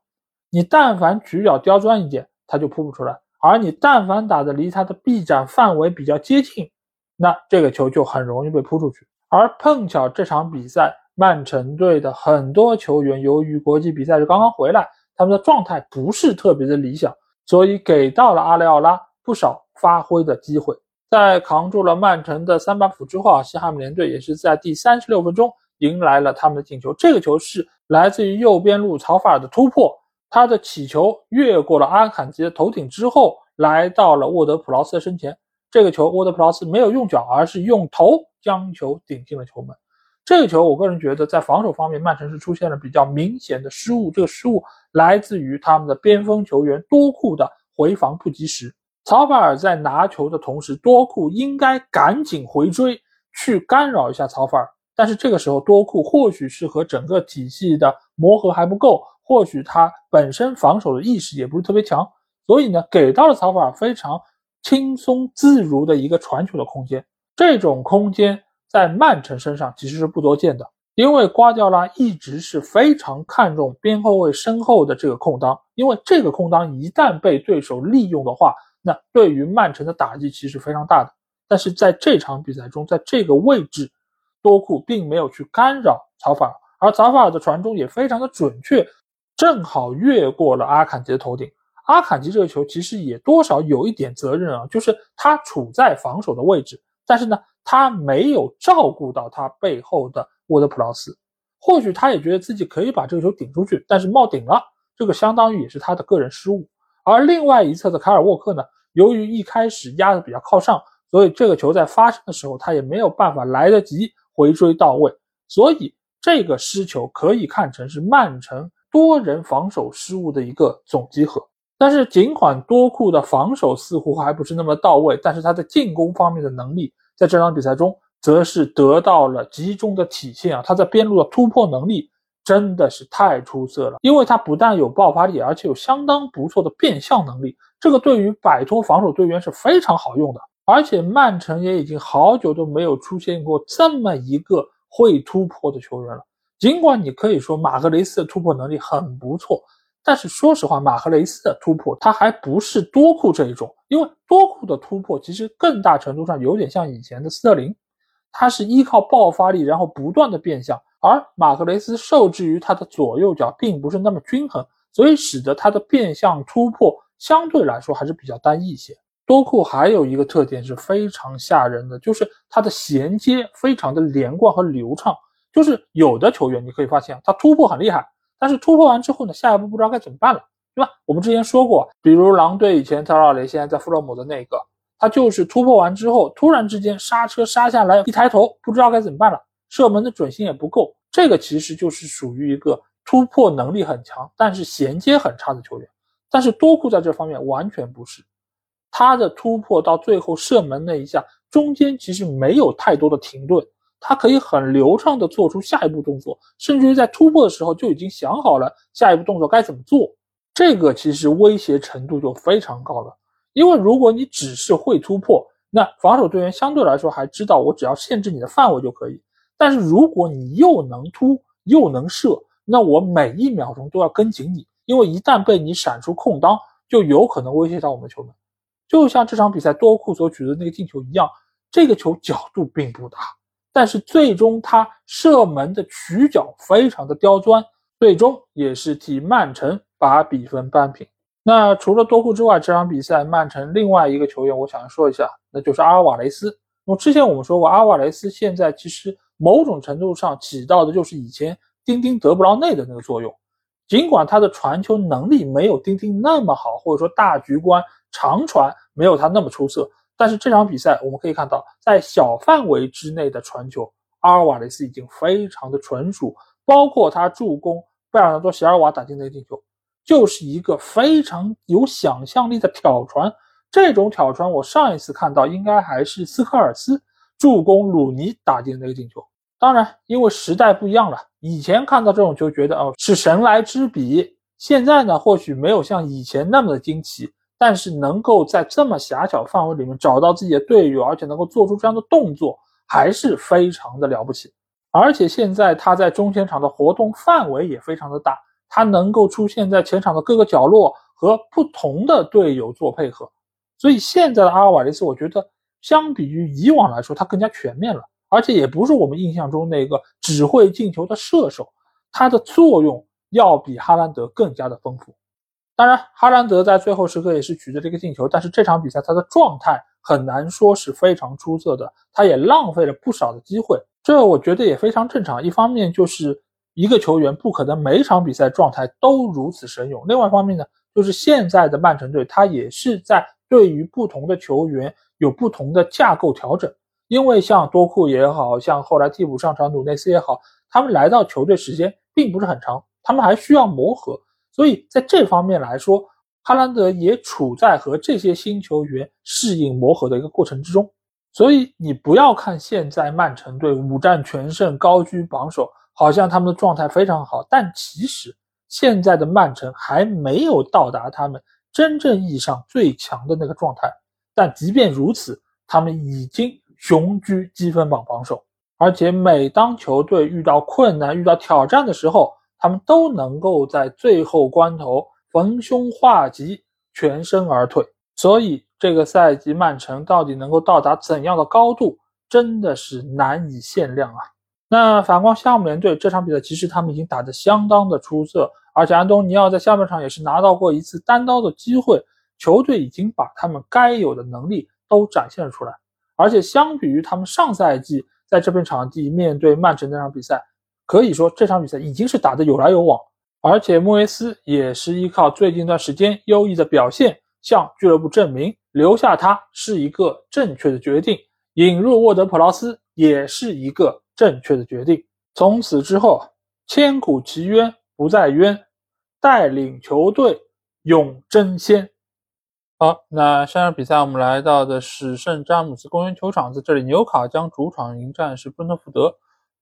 你但凡举脚刁钻一点，他就扑不出来；而你但凡打的离他的臂展范围比较接近，那这个球就很容易被扑出去。而碰巧这场比赛，曼城队的很多球员由于国际比赛是刚刚回来。他们的状态不是特别的理想，所以给到了阿里奥拉不少发挥的机会。在扛住了曼城的三板斧之后啊，西汉姆联队也是在第三十六分钟迎来了他们的进球。这个球是来自于右边路曹法尔的突破，他的起球越过了阿坎吉的头顶之后，来到了沃德普劳斯的身前。这个球沃德普劳斯没有用脚，而是用头将球顶进了球门。这个球，我个人觉得在防守方面，曼城是出现了比较明显的失误。这个失误来自于他们的边锋球员多库的回防不及时。曹法尔在拿球的同时，多库应该赶紧回追去干扰一下曹法尔。但是这个时候，多库或许是和整个体系的磨合还不够，或许他本身防守的意识也不是特别强，所以呢，给到了曹法尔非常轻松自如的一个传球的空间。这种空间。在曼城身上其实是不多见的，因为瓜迪奥拉一直是非常看重边后卫身后的这个空当，因为这个空当一旦被对手利用的话，那对于曼城的打击其实非常大的。但是在这场比赛中，在这个位置，多库并没有去干扰曹法尔，而曹法尔的传中也非常的准确，正好越过了阿坎吉的头顶。阿坎吉这个球其实也多少有一点责任啊，就是他处在防守的位置，但是呢。他没有照顾到他背后的沃德普劳斯，或许他也觉得自己可以把这个球顶出去，但是冒顶了，这个相当于也是他的个人失误。而另外一侧的卡尔沃克呢，由于一开始压的比较靠上，所以这个球在发生的时候他也没有办法来得及回追到位，所以这个失球可以看成是曼城多人防守失误的一个总集合。但是尽管多库的防守似乎还不是那么到位，但是他在进攻方面的能力。在这场比赛中，则是得到了集中的体现啊！他在边路的突破能力真的是太出色了，因为他不但有爆发力，而且有相当不错的变向能力，这个对于摆脱防守队员是非常好用的。而且曼城也已经好久都没有出现过这么一个会突破的球员了。尽管你可以说马格雷斯的突破能力很不错。但是说实话，马赫雷斯的突破他还不是多库这一种，因为多库的突破其实更大程度上有点像以前的斯特林，他是依靠爆发力，然后不断的变向，而马赫雷斯受制于他的左右脚并不是那么均衡，所以使得他的变向突破相对来说还是比较单一一些。多库还有一个特点是非常吓人的，就是他的衔接非常的连贯和流畅，就是有的球员你可以发现他突破很厉害。但是突破完之后呢，下一步不知道该怎么办了，对吧？我们之前说过，比如狼队以前特奥雷，现在在弗洛姆的那个，他就是突破完之后，突然之间刹车刹下来，一抬头不知道该怎么办了，射门的准心也不够，这个其实就是属于一个突破能力很强，但是衔接很差的球员。但是多库在这方面完全不是，他的突破到最后射门那一下，中间其实没有太多的停顿。他可以很流畅地做出下一步动作，甚至于在突破的时候就已经想好了下一步动作该怎么做。这个其实威胁程度就非常高了。因为如果你只是会突破，那防守队员相对来说还知道我只要限制你的范围就可以。但是如果你又能突又能射，那我每一秒钟都要跟紧你，因为一旦被你闪出空当，就有可能威胁到我们的球门。就像这场比赛多库所取得那个进球一样，这个球角度并不大。但是最终他射门的曲角非常的刁钻，最终也是替曼城把比分扳平。那除了多库之外，这场比赛曼城另外一个球员，我想说一下，那就是阿尔瓦雷斯。那么之前我们说过，阿尔瓦雷斯现在其实某种程度上起到的就是以前丁丁德布劳内的那个作用。尽管他的传球能力没有丁丁那么好，或者说大局观长传没有他那么出色，但是这场比赛我们可以看到，在小范围之内的传球，阿尔瓦雷斯已经非常的纯熟，包括他助攻贝尔纳多·席尔瓦打进的进球，就是一个非常有想象力的挑传。这种挑传我上一次看到应该还是斯科尔斯助攻鲁尼打进的那个进球。当然，因为时代不一样了，以前看到这种球觉得哦是神来之笔，现在呢或许没有像以前那么的惊奇，但是能够在这么狭小范围里面找到自己的队友，而且能够做出这样的动作，还是非常的了不起。而且现在他在中前场的活动范围也非常的大，他能够出现在前场的各个角落和不同的队友做配合，所以现在的阿尔瓦雷斯，我觉得相比于以往来说，他更加全面了。而且也不是我们印象中那个只会进球的射手，他的作用要比哈兰德更加的丰富。当然，哈兰德在最后时刻也是取得这个进球，但是这场比赛他的状态很难说是非常出色的，他也浪费了不少的机会。这我觉得也非常正常。一方面就是一个球员不可能每场比赛状态都如此神勇，另外一方面呢，就是现在的曼城队他也是在对于不同的球员有不同的架构调整。因为像多库也好像后来替补上场努内斯也好，他们来到球队时间并不是很长，他们还需要磨合，所以在这方面来说，哈兰德也处在和这些新球员适应磨合的一个过程之中。所以你不要看现在曼城队五战全胜，高居榜首，好像他们的状态非常好，但其实现在的曼城还没有到达他们真正意义上最强的那个状态。但即便如此，他们已经。雄居积分榜榜首，而且每当球队遇到困难、遇到挑战的时候，他们都能够在最后关头逢凶化吉，全身而退。所以这个赛季曼城到底能够到达怎样的高度，真的是难以限量啊！那反观夏姆联队这场比赛，其实他们已经打得相当的出色，而且安东尼奥在下半场也是拿到过一次单刀的机会，球队已经把他们该有的能力都展现了出来。而且相比于他们上赛季在这片场地面对曼城那场比赛，可以说这场比赛已经是打得有来有往。而且莫耶斯也是依靠最近一段时间优异的表现，向俱乐部证明留下他是一个正确的决定，引入沃德普劳斯也是一个正确的决定。从此之后，千古奇冤不再冤，带领球队永争先。好，那下场比赛我们来到的是圣詹姆斯公园球场，在这里纽卡将主场迎战是布伦特福德。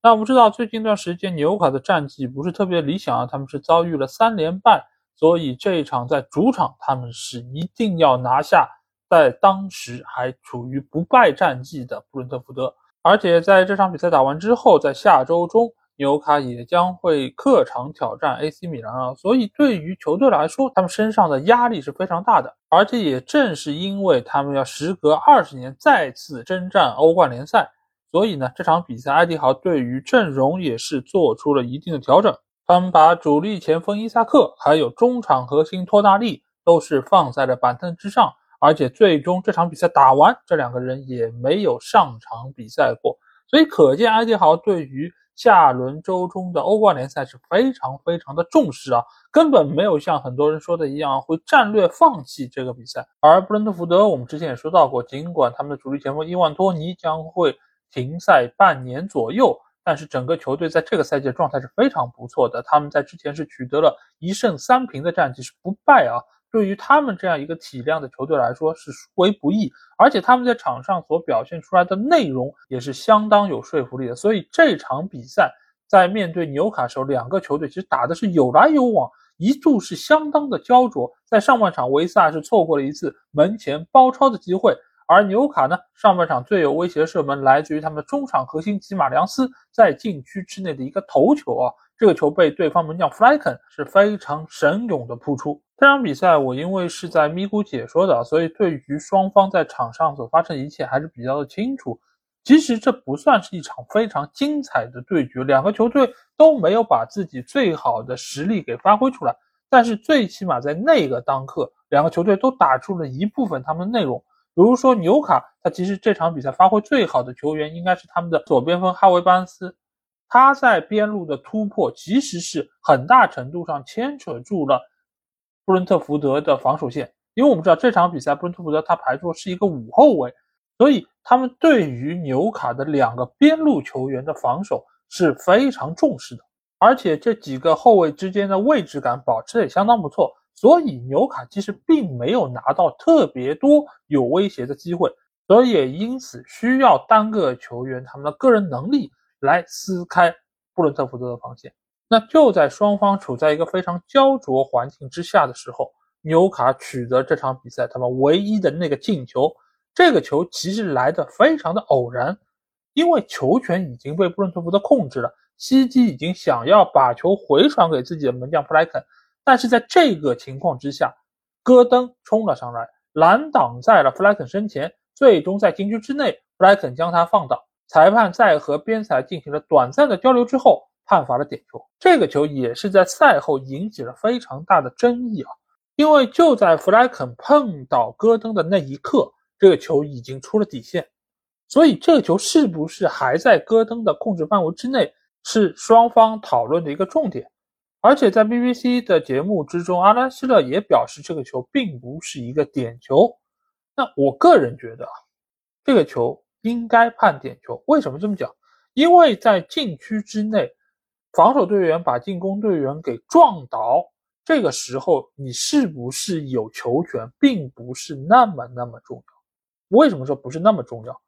那我们知道最近一段时间纽卡的战绩不是特别理想啊，他们是遭遇了三连败，所以这一场在主场他们是一定要拿下，在当时还处于不败战绩的布伦特福德。而且在这场比赛打完之后，在下周中。纽卡也将会客场挑战 AC 米兰啊，所以对于球队来说，他们身上的压力是非常大的。而且也正是因为他们要时隔二十年再次征战欧冠联赛，所以呢，这场比赛埃迪豪对于阵容也是做出了一定的调整。他们把主力前锋伊萨克还有中场核心托纳利都是放在了板凳之上，而且最终这场比赛打完，这两个人也没有上场比赛过，所以可见埃迪豪对于。下轮周中的欧冠联赛是非常非常的重视啊，根本没有像很多人说的一样会战略放弃这个比赛。而布伦特福德，我们之前也说到过，尽管他们的主力前锋伊万托尼将会停赛半年左右，但是整个球队在这个赛季的状态是非常不错的。他们在之前是取得了一胜三平的战绩，是不败啊。对于他们这样一个体量的球队来说是殊为不易，而且他们在场上所表现出来的内容也是相当有说服力的。所以这场比赛在面对纽卡时候，两个球队其实打的是有来有往，一度是相当的焦灼。在上半场，维萨是错过了一次门前包抄的机会，而纽卡呢，上半场最有威胁的射门来自于他们的中场核心吉马良斯在禁区之内的一个头球啊。这个球被对方门将弗莱肯是非常神勇的扑出。这场比赛我因为是在咪咕解说的，所以对于双方在场上所发生的一切还是比较的清楚。其实这不算是一场非常精彩的对决，两个球队都没有把自己最好的实力给发挥出来。但是最起码在那个当刻，两个球队都打出了一部分他们的内容。比如说纽卡，他其实这场比赛发挥最好的球员应该是他们的左边锋哈维巴恩斯，他在边路的突破其实是很大程度上牵扯住了布伦特福德的防守线。因为我们知道这场比赛布伦特福德他排出是一个五后卫，所以他们对于纽卡的两个边路球员的防守是非常重视的。而且这几个后卫之间的位置感保持的也相当不错，所以纽卡其实并没有拿到特别多有威胁的机会，所以也因此需要单个球员他们的个人能力来撕开布伦特福德的防线。那就在双方处在一个非常焦灼环境之下的时候，纽卡取得这场比赛他们唯一的那个进球。这个球其实来的非常的偶然，因为球权已经被布伦特福德控制了。西基已经想要把球回传给自己的门将布莱肯，但是在这个情况之下，戈登冲了上来，拦挡在了弗莱肯身前，最终在禁区之内，弗莱肯将他放倒。裁判在和边裁进行了短暂的交流之后，判罚了点球。这个球也是在赛后引起了非常大的争议啊，因为就在弗莱肯碰到戈登的那一刻，这个球已经出了底线，所以这个球是不是还在戈登的控制范围之内？是双方讨论的一个重点，而且在 BBC 的节目之中，阿兰希勒也表示这个球并不是一个点球。那我个人觉得，这个球应该判点球。为什么这么讲？因为在禁区之内，防守队员把进攻队员给撞倒，这个时候你是不是有球权，并不是那么那么重要。为什么说不是那么重要？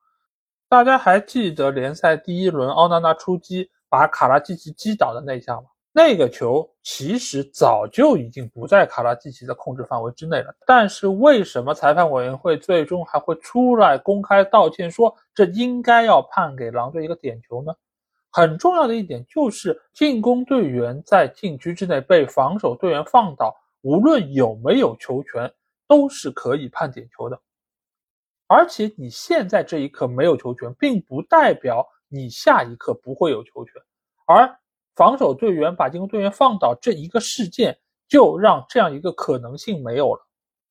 大家还记得联赛第一轮奥纳纳出击？把卡拉季奇击倒的那一下吗，那个球其实早就已经不在卡拉季奇的控制范围之内了。但是为什么裁判委员会最终还会出来公开道歉，说这应该要判给狼队一个点球呢？很重要的一点就是，进攻队员在禁区之内被防守队员放倒，无论有没有球权，都是可以判点球的。而且你现在这一刻没有球权，并不代表。你下一刻不会有球权，而防守队员把进攻队员放倒这一个事件，就让这样一个可能性没有了。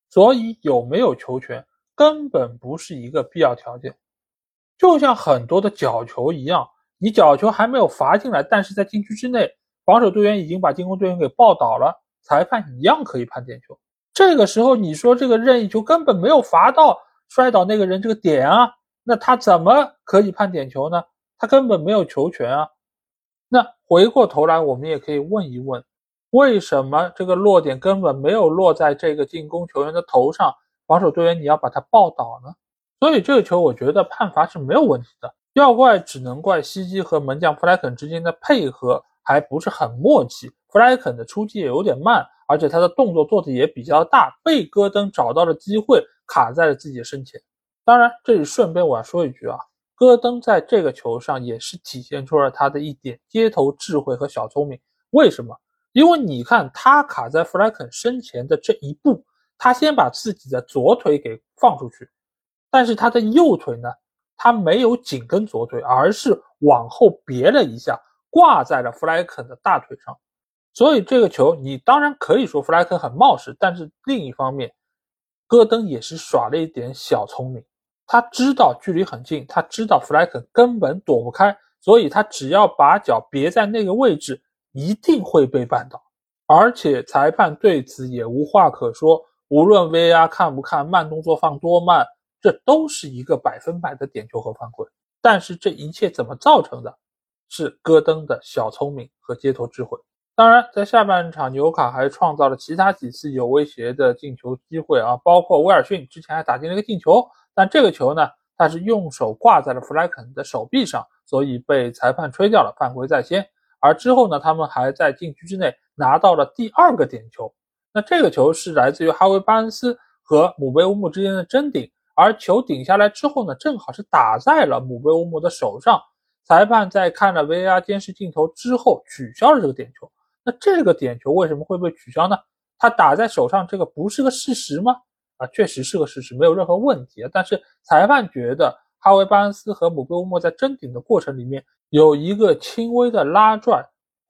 所以有没有球权根本不是一个必要条件。就像很多的角球一样，你角球还没有罚进来，但是在禁区之内，防守队员已经把进攻队员给抱倒了，裁判一样可以判点球。这个时候你说这个任意球根本没有罚到摔倒那个人这个点啊，那他怎么可以判点球呢？他根本没有球权啊！回过头来，我们也可以问一问，为什么这个落点根本没有落在这个进攻球员的头上？防守队员你要把他抱倒呢？所以这个球，我觉得判罚是没有问题的。要怪只能怪西基和门将弗莱肯之间的配合还不是很默契。弗莱肯的出击也有点慢，而且他的动作做的也比较大，被戈登找到了机会，卡在了自己的身前。当然，这里顺便我要说一句啊。戈登在这个球上也是体现出了他的一点街头智慧和小聪明。为什么？因为你看他卡在弗莱肯身前的这一步，他先把自己的左腿给放出去，但是他的右腿呢，他没有紧跟左腿，而是往后别了一下，挂在了弗莱肯的大腿上。所以这个球，你当然可以说弗莱肯很冒失，但是另一方面，戈登也是耍了一点小聪明。他知道距离很近，他知道弗莱肯根本躲不开，所以他只要把脚别在那个位置，一定会被绊倒。而且裁判对此也无话可说，无论 VAR 看不看，慢动作放多慢，这都是一个百分百的点球和犯规。但是这一切怎么造成的？是戈登的小聪明和街头智慧。当然，在下半场，纽卡还创造了其他几次有威胁的进球机会啊，包括威尔逊之前还打进了一个进球。但这个球呢，他是用手挂在了弗莱肯的手臂上，所以被裁判吹掉了，犯规在先。而之后呢，他们还在禁区之内拿到了第二个点球。那这个球是来自于哈维巴恩斯和姆贝乌姆之间的争顶，而球顶下来之后呢，正好是打在了姆贝乌姆的手上。裁判在看了 VAR 监视镜头之后，取消了这个点球。那这个点球为什么会被取消呢？他打在手上，这个不是个事实吗？啊，确实是个事实，没有任何问题。但是裁判觉得哈维·巴恩斯和姆贝乌莫在争顶的过程里面有一个轻微的拉拽，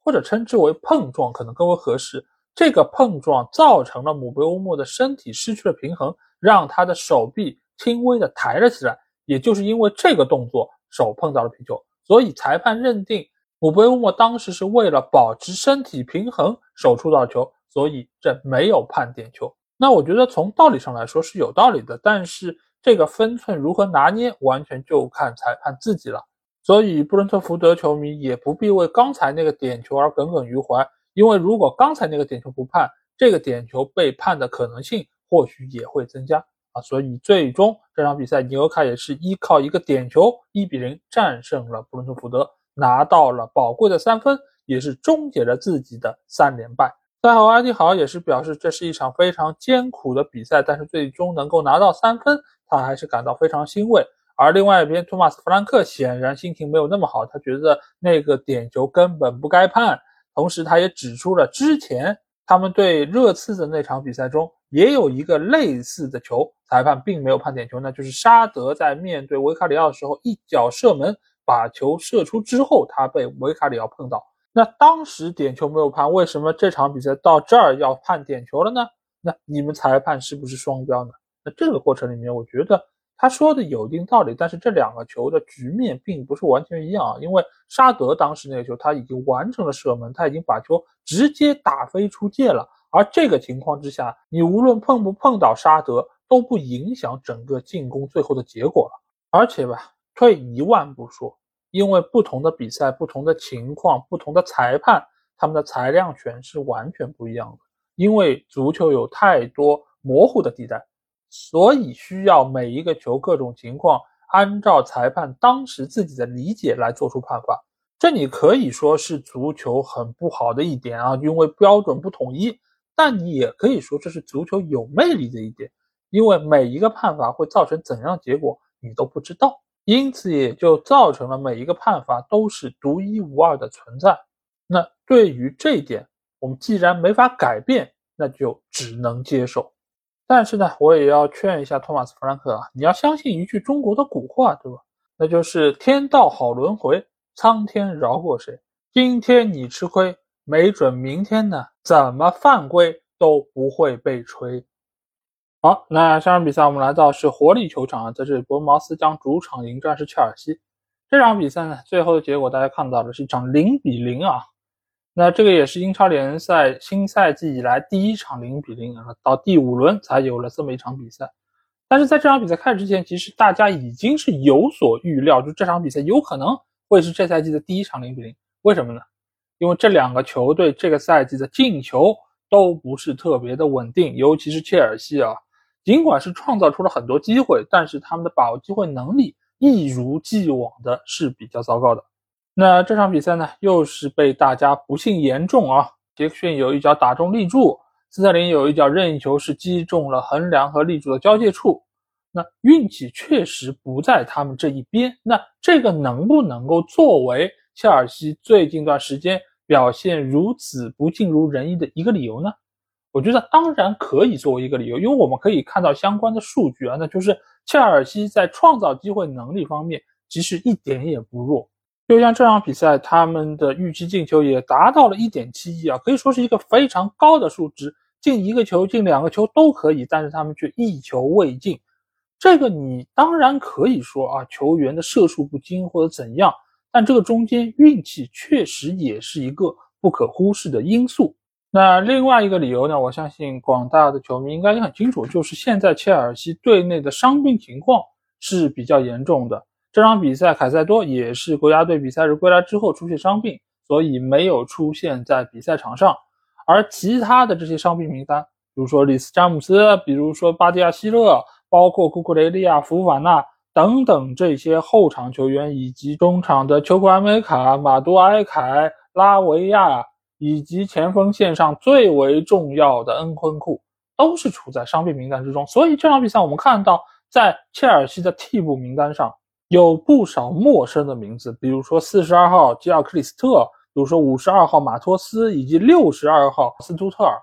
或者称之为碰撞，可能更为合适。这个碰撞造成了姆贝乌莫的身体失去了平衡，让他的手臂轻微的抬了起来。也就是因为这个动作，手碰到了皮球，所以裁判认定姆贝乌莫当时是为了保持身体平衡，手触到球，所以这没有判点球。那我觉得从道理上来说是有道理的，但是这个分寸如何拿捏，完全就看裁判自己了。所以布伦特福德球迷也不必为刚才那个点球而耿耿于怀，因为如果刚才那个点球不判，这个点球被判的可能性或许也会增加啊。所以最终这场比赛，纽卡也是依靠一个点球，一比零战胜了布伦特福德，拿到了宝贵的三分，也是终结了自己的三连败。赛后，安迪豪也是表示，这是一场非常艰苦的比赛，但是最终能够拿到三分，他还是感到非常欣慰。而另外一边，托马斯·弗兰克显然心情没有那么好，他觉得那个点球根本不该判。同时，他也指出了之前他们对热刺的那场比赛中也有一个类似的球，裁判并没有判点球，那就是沙德在面对维卡里奥的时候一脚射门，把球射出之后，他被维卡里奥碰到。那当时点球没有判，为什么这场比赛到这儿要判点球了呢？那你们裁判是不是双标呢？那这个过程里面，我觉得他说的有一定道理，但是这两个球的局面并不是完全一样啊。因为沙德当时那个球他已经完成了射门，他已经把球直接打飞出界了，而这个情况之下，你无论碰不碰到沙德都不影响整个进攻最后的结果了。而且吧，退一万步说。因为不同的比赛、不同的情况、不同的裁判，他们的裁量权是完全不一样的。因为足球有太多模糊的地带，所以需要每一个球各种情况按照裁判当时自己的理解来做出判罚。这你可以说是足球很不好的一点啊，因为标准不统一。但你也可以说这是足球有魅力的一点，因为每一个判罚会造成怎样结果，你都不知道。因此，也就造成了每一个判罚都是独一无二的存在。那对于这一点，我们既然没法改变，那就只能接受。但是呢，我也要劝一下托马斯·弗兰克啊，你要相信一句中国的古话，对吧？那就是“天道好轮回，苍天饶过谁”。今天你吃亏，没准明天呢，怎么犯规都不会被吹。好，那下场比赛我们来到是活力球场啊，在这里，伯茅斯将主场迎战是切尔西。这场比赛呢，最后的结果大家看到的是一场零比零啊。那这个也是英超联赛新赛季以来第一场零比零啊，到第五轮才有了这么一场比赛。但是在这场比赛开始之前，其实大家已经是有所预料，就这场比赛有可能会是这赛季的第一场零比零。为什么呢？因为这两个球队这个赛季的进球都不是特别的稳定，尤其是切尔西啊。尽管是创造出了很多机会，但是他们的把握机会能力一如既往的是比较糟糕的。那这场比赛呢，又是被大家不幸言中啊。杰克逊有一脚打中立柱，斯特林有一脚任意球是击中了横梁和立柱的交界处。那运气确实不在他们这一边。那这个能不能够作为切尔西最近段时间表现如此不尽如人意的一个理由呢？我觉得当然可以作为一个理由，因为我们可以看到相关的数据啊，那就是切尔西在创造机会能力方面其实一点也不弱。就像这场比赛，他们的预期进球也达到了一点七亿啊，可以说是一个非常高的数值，进一个球、进两个球都可以，但是他们却一球未进。这个你当然可以说啊，球员的射术不精或者怎样，但这个中间运气确实也是一个不可忽视的因素。那另外一个理由呢？我相信广大的球迷应该也很清楚，就是现在切尔西队内的伤病情况是比较严重的。这场比赛凯塞多也是国家队比赛日归来之后出现伤病，所以没有出现在比赛场上。而其他的这些伤病名单，比如说里斯詹姆斯，比如说巴蒂亚希勒，包括库库雷利亚、福瓦纳等等这些后场球员，以及中场的丘库埃梅卡、马杜埃凯、拉维亚。以及前锋线上最为重要的恩昆库都是处在伤病名单之中，所以这场比赛我们看到，在切尔西的替补名单上有不少陌生的名字，比如说四十二号吉尔克里斯特，比如说五十二号马托斯以及六十二号斯图特尔，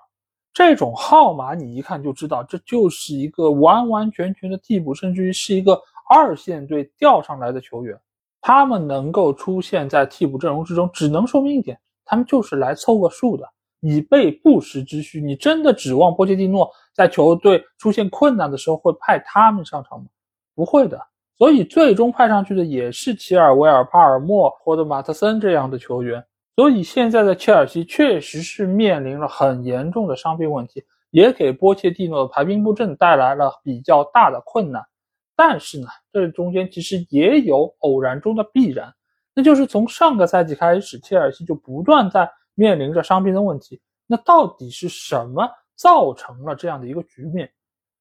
这种号码你一看就知道，这就是一个完完全全的替补，甚至于是一个二线队调上来的球员，他们能够出现在替补阵容之中，只能说明一点，他们就是来凑个数的，以备不时之需。你真的指望波切蒂诺在球队出现困难的时候会派他们上场吗？不会的。所以最终派上去的也是齐尔维尔、帕尔默或者马特森这样的球员。所以现在的切尔西确实是面临了很严重的伤病问题，也给波切蒂诺的排兵布阵带来了比较大的困难。但是呢，这中间其实也有偶然中的必然，那就是从上个赛季开始，切尔西就不断在面临着伤病的问题。那到底是什么造成了这样的一个局面？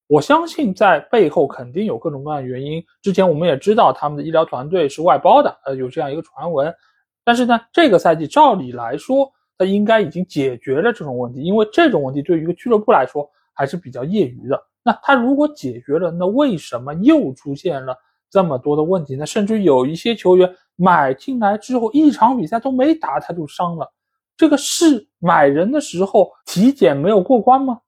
我相信在背后肯定有各种各样的原因。之前我们也知道他们的医疗团队是外包的，呃，有这样一个传闻。但是呢，这个赛季照理来说，他应该已经解决了这种问题，因为这种问题对于一个俱乐部来说还是比较业余的。那他如果解决了，那为什么又出现了这么多的问题呢？甚至有一些球员买进来之后，一场比赛都没打他就伤了，这个是买人的时候体检没有过关吗？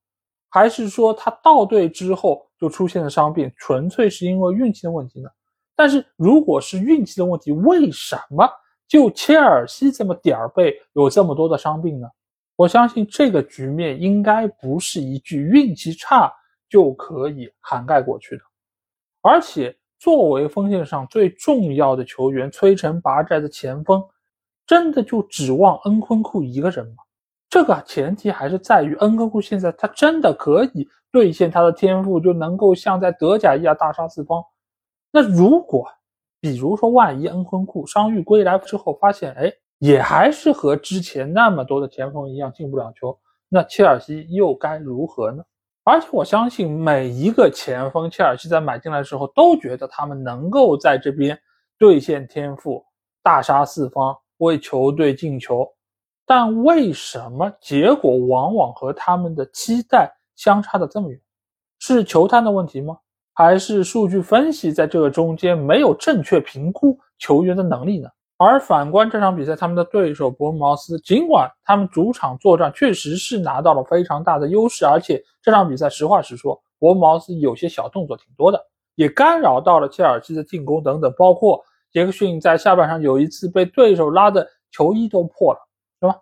还是说他到队之后就出现了伤病，纯粹是因为运气的问题呢？但是如果是运气的问题，为什么？就切尔西这么点儿背，有这么多的伤病呢？我相信这个局面应该不是一句运气差就可以涵盖过去的。而且，作为锋线上最重要的球员，摧城拔寨的前锋，真的就指望恩昆库一个人吗？这个前提还是在于恩昆库现在他真的可以兑现他的天赋，就能够像在德甲一样大杀四方。那如果，比如说，万一恩昆库伤愈归来之后，发现哎，也还是和之前那么多的前锋一样进不了球，那切尔西又该如何呢？而且我相信每一个前锋，切尔西在买进来的时候都觉得他们能够在这边兑现天赋，大杀四方，为球队进球。但为什么结果往往和他们的期待相差的这么远？是球探的问题吗？还是数据分析在这个中间没有正确评估球员的能力呢？而反观这场比赛，他们的对手伯恩茅斯，尽管他们主场作战确实是拿到了非常大的优势，而且这场比赛实话实说，伯恩茅斯有些小动作挺多的，也干扰到了切尔西的进攻等等，包括杰克逊在下半场有一次被对手拉的球衣都破了，是吧？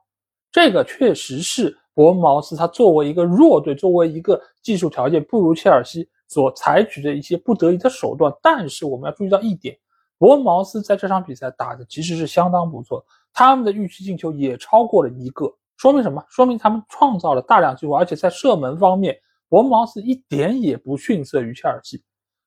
这个确实是伯恩茅斯他作为一个弱队，作为一个技术条件不如切尔西。所采取的一些不得已的手段，但是我们要注意到一点，伯恩茅斯在这场比赛打的其实是相当不错，他们的预期进球也超过了一个，说明什么？说明他们创造了大量机会，而且在射门方面，伯恩茅斯一点也不逊色于切尔西。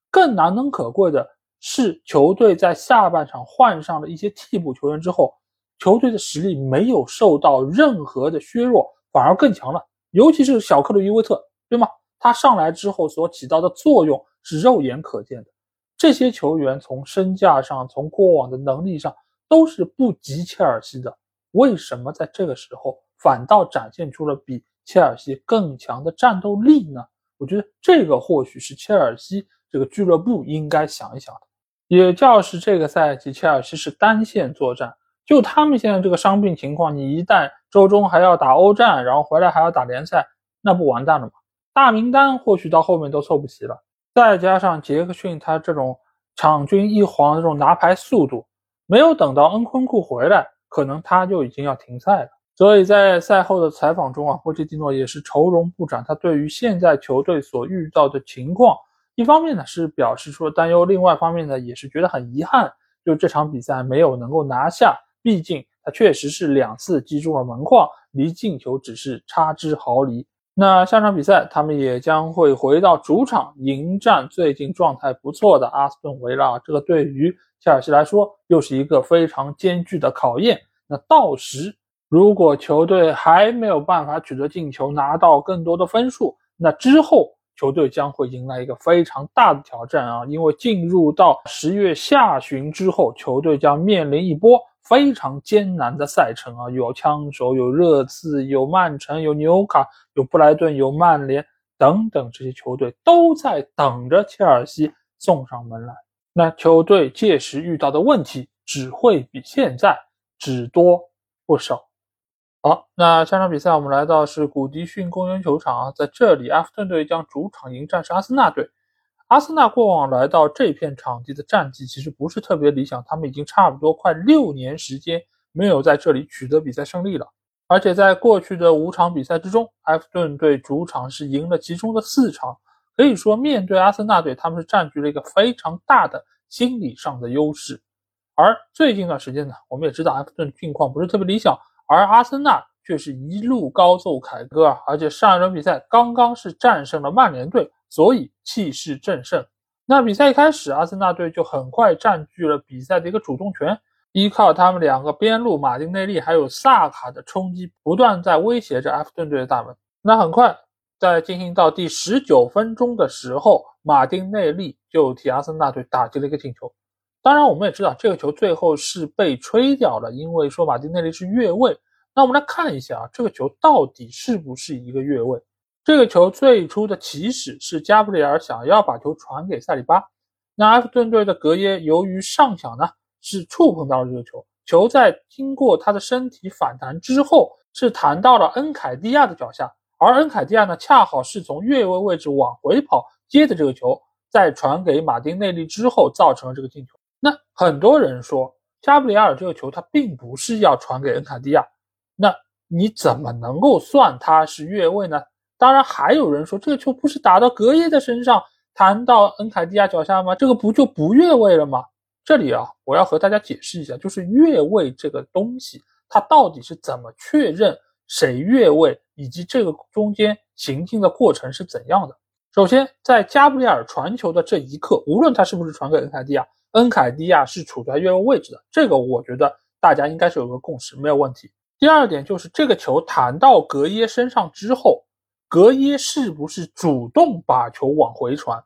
更难能可贵的是，球队在下半场换上了一些替补球员之后，球队的实力没有受到任何的削弱，反而更强了，尤其是小克鲁伊维特，对吗？他上来之后所起到的作用是肉眼可见的，这些球员从身价上、从过往的能力上都是不及切尔西的。为什么在这个时候反倒展现出了比切尔西更强的战斗力呢？我觉得这个或许是切尔西这个俱乐部应该想一想的。也就是这个赛季，切尔西是单线作战，就他们现在这个伤病情况，你一旦周中还要打欧战，然后回来还要打联赛，那不完蛋了吗？大名单或许到后面都凑不齐了，再加上杰克逊他这种场均一黄的这种拿牌速度，没有等到恩昆库回来，可能他就已经要停赛了。所以在赛后的采访中啊，波切蒂诺也是愁容不展。他对于现在球队所遇到的情况，一方面呢是表示出了担忧，另外一方面呢也是觉得很遗憾，就这场比赛没有能够拿下。毕竟他确实是两次击中了门框，离进球只是差之毫厘。那下场比赛，他们也将会回到主场迎战最近状态不错的阿斯顿维拉。这个对于切尔西来说，又是一个非常艰巨的考验。那到时如果球队还没有办法取得进球，拿到更多的分数，那之后球队将会迎来一个非常大的挑战啊！因为进入到十月下旬之后，球队将面临一波。非常艰难的赛程啊，有枪手，有热刺，有曼城，有纽卡，有布莱顿，有曼联等等，这些球队都在等着切尔西送上门来。那球队届时遇到的问题只会比现在只多不少。好，那下场比赛我们来到是古迪逊公园球场啊，在这里，阿弗顿队将主场迎战是阿森纳队。阿森纳过往来到这片场地的战绩其实不是特别理想，他们已经差不多快六年时间没有在这里取得比赛胜利了。而且在过去的五场比赛之中，埃弗顿队主场是赢了其中的四场，可以说面对阿森纳队，他们是占据了一个非常大的心理上的优势。而最近一段时间呢，我们也知道埃弗顿境况不是特别理想，而阿森纳却是一路高奏凯歌啊！而且上一轮比赛刚刚是战胜了曼联队，所以气势正盛。那比赛一开始，阿森纳队就很快占据了比赛的一个主动权，依靠他们两个边路马丁内利还有萨卡的冲击，不断在威胁着埃弗顿队的大门。那很快，在进行到第十九分钟的时候，马丁内利就替阿森纳队打进了一个进球。当然，我们也知道这个球最后是被吹掉了，因为说马丁内利是越位。那我们来看一下啊，这个球到底是不是一个越位？这个球最初的起始是加布里尔想要把球传给塞里巴，那埃弗顿队的格耶由于上抢呢是触碰到了这个球，球在经过他的身体反弹之后是弹到了恩凯蒂亚的脚下，而恩凯蒂亚呢恰好是从越位位置往回跑接的这个球，再传给马丁内利之后造成了这个进球。那很多人说加布里埃尔这个球他并不是要传给恩凯蒂亚，那你怎么能够算他是越位呢？当然还有人说这个球不是打到格耶的身上弹到恩凯蒂亚脚下吗？这个不就不越位了吗？这里啊，我要和大家解释一下，就是越位这个东西它到底是怎么确认谁越位，以及这个中间行进的过程是怎样的。首先，在加布里尔传球的这一刻，无论他是不是传给恩凯蒂亚。恩凯蒂亚是处在越位位置的，这个我觉得大家应该是有个共识，没有问题。第二点就是这个球弹到格耶身上之后，格耶是不是主动把球往回传？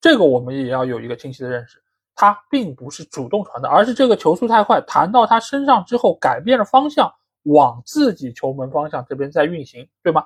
这个我们也要有一个清晰的认识，他并不是主动传的，而是这个球速太快，弹到他身上之后改变了方向，往自己球门方向这边在运行，对吗？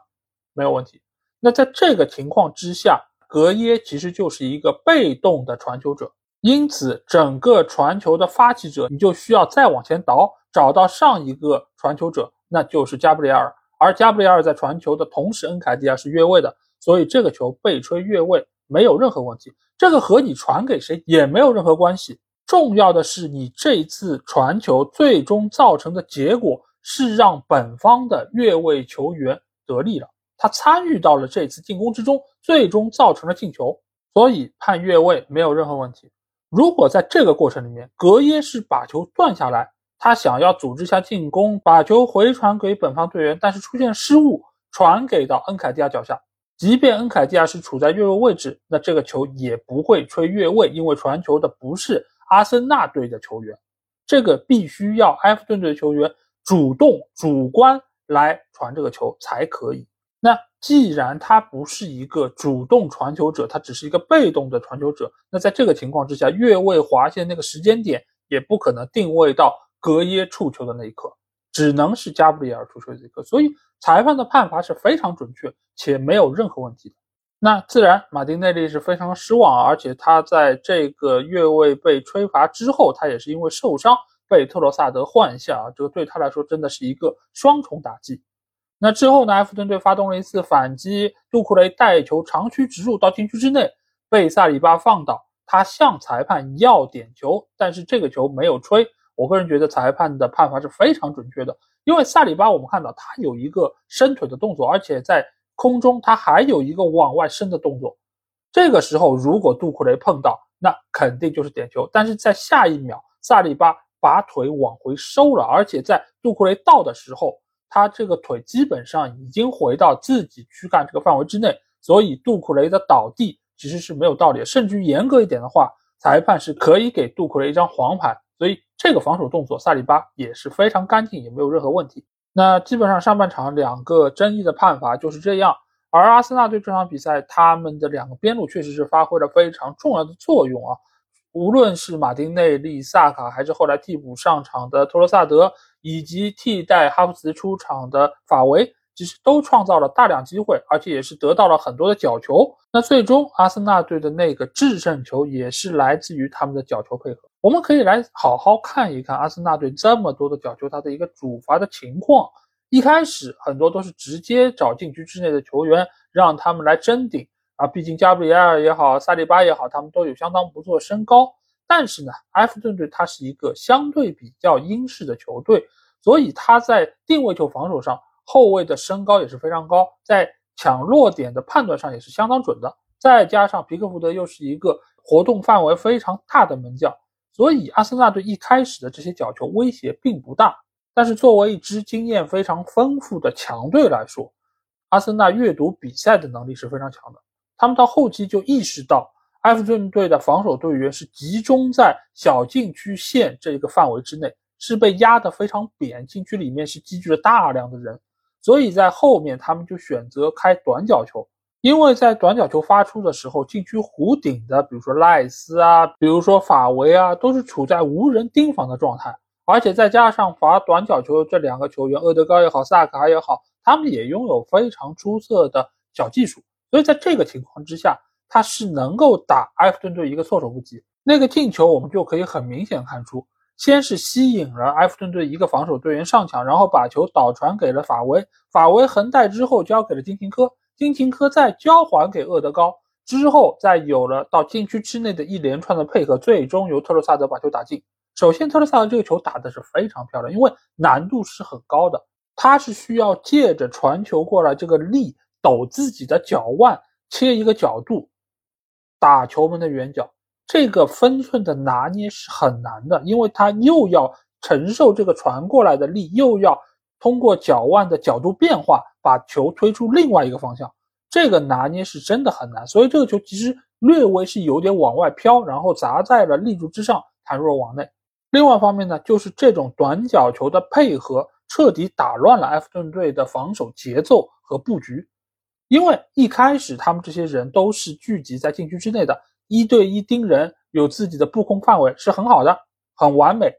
没有问题。那在这个情况之下，格耶其实就是一个被动的传球者。因此，整个传球的发起者，你就需要再往前倒，找到上一个传球者，那就是加布里尔。而加布里尔在传球的同时，恩凯迪亚是越位的，所以这个球被吹越位没有任何问题。这个和你传给谁也没有任何关系。重要的是，你这次传球最终造成的结果是让本方的越位球员得利了，他参与到了这次进攻之中，最终造成了进球，所以判越位没有任何问题。如果在这个过程里面，格耶是把球断下来，他想要组织一下进攻，把球回传给本方队员，但是出现失误，传给到恩凯蒂亚脚下。即便恩凯蒂亚是处在越位位置，那这个球也不会吹越位，因为传球的不是阿森纳队的球员，这个必须要埃弗顿队的球员主动主观来传这个球才可以。那既然他不是一个主动传球者，他只是一个被动的传球者，那在这个情况之下，越位划线那个时间点也不可能定位到格耶触球的那一刻，只能是加布里尔触球这一刻。所以裁判的判罚是非常准确且没有任何问题的。那自然马丁内利是非常失望，而且他在这个越位被吹罚之后，他也是因为受伤被特罗萨德换下啊，这个对他来说真的是一个双重打击。那之后呢？埃弗顿队发动了一次反击，杜库雷带球长驱直入到禁区之内，被萨里巴放倒。他向裁判要点球，但是这个球没有吹。我个人觉得裁判的判罚是非常准确的，因为萨里巴我们看到他有一个伸腿的动作，而且在空中他还有一个往外伸的动作。这个时候如果杜库雷碰到，那肯定就是点球。但是在下一秒，萨里巴把腿往回收了，而且在杜库雷到的时候。他这个腿基本上已经回到自己躯干这个范围之内，所以杜库雷的倒地其实是没有道理，甚至于严格一点的话，裁判是可以给杜库雷一张黄牌。所以这个防守动作萨里巴也是非常干净，也没有任何问题。那基本上上半场两个争议的判罚就是这样，而阿森纳队这场比赛他们的两个边路确实是发挥了非常重要的作用啊，无论是马丁内利、萨卡，还是后来替补上场的托罗萨德。以及替代哈弗茨出场的法维，其实都创造了大量机会，而且也是得到了很多的角球。那最终阿森纳队的那个制胜球也是来自于他们的角球配合。我们可以来好好看一看阿森纳队这么多的角球，它的一个主罚的情况。一开始很多都是直接找禁区之内的球员，让他们来争顶啊，毕竟加布里埃尔也好，萨利巴也好，他们都有相当不错的身高。但是呢，埃弗顿队它是一个相对比较英式的球队，所以他在定位球防守上，后卫的身高也是非常高，在抢落点的判断上也是相当准的。再加上皮克福德又是一个活动范围非常大的门将，所以阿森纳队一开始的这些角球威胁并不大。但是作为一支经验非常丰富的强队来说，阿森纳阅读比赛的能力是非常强的。他们到后期就意识到。埃弗顿队的防守队员是集中在小禁区线这个范围之内，是被压得非常扁，禁区里面是积聚了大量的人，所以在后面他们就选择开短角球，因为在短角球发出的时候，禁区弧顶的，比如说赖斯啊，比如说法维啊，都是处在无人盯防的状态，而且再加上罚短角球的这两个球员，厄德高也好，萨卡也好，他们也拥有非常出色的小技术，所以在这个情况之下。他是能够打埃弗顿队一个措手不及。那个进球，我们就可以很明显看出，先是吸引了埃弗顿队一个防守队员上抢，然后把球导传给了法维，法维横带之后交给了金琴科，金琴科再交还给厄德高，之后再有了到禁区之内的一连串的配合，最终由特洛萨德把球打进。首先，特洛萨德这个球打的是非常漂亮，因为难度是很高的，他是需要借着传球过来这个力抖自己的脚腕，切一个角度。打球门的远角，这个分寸的拿捏是很难的，因为他又要承受这个传过来的力，又要通过脚腕的角度变化把球推出另外一个方向，这个拿捏是真的很难。所以这个球其实略微是有点往外飘，然后砸在了立柱之上，弹入了网内。另外一方面呢，就是这种短角球的配合，彻底打乱了埃弗顿队的防守节奏和布局。因为一开始他们这些人都是聚集在禁区之内的，一对一盯人，有自己的布控范围是很好的，很完美。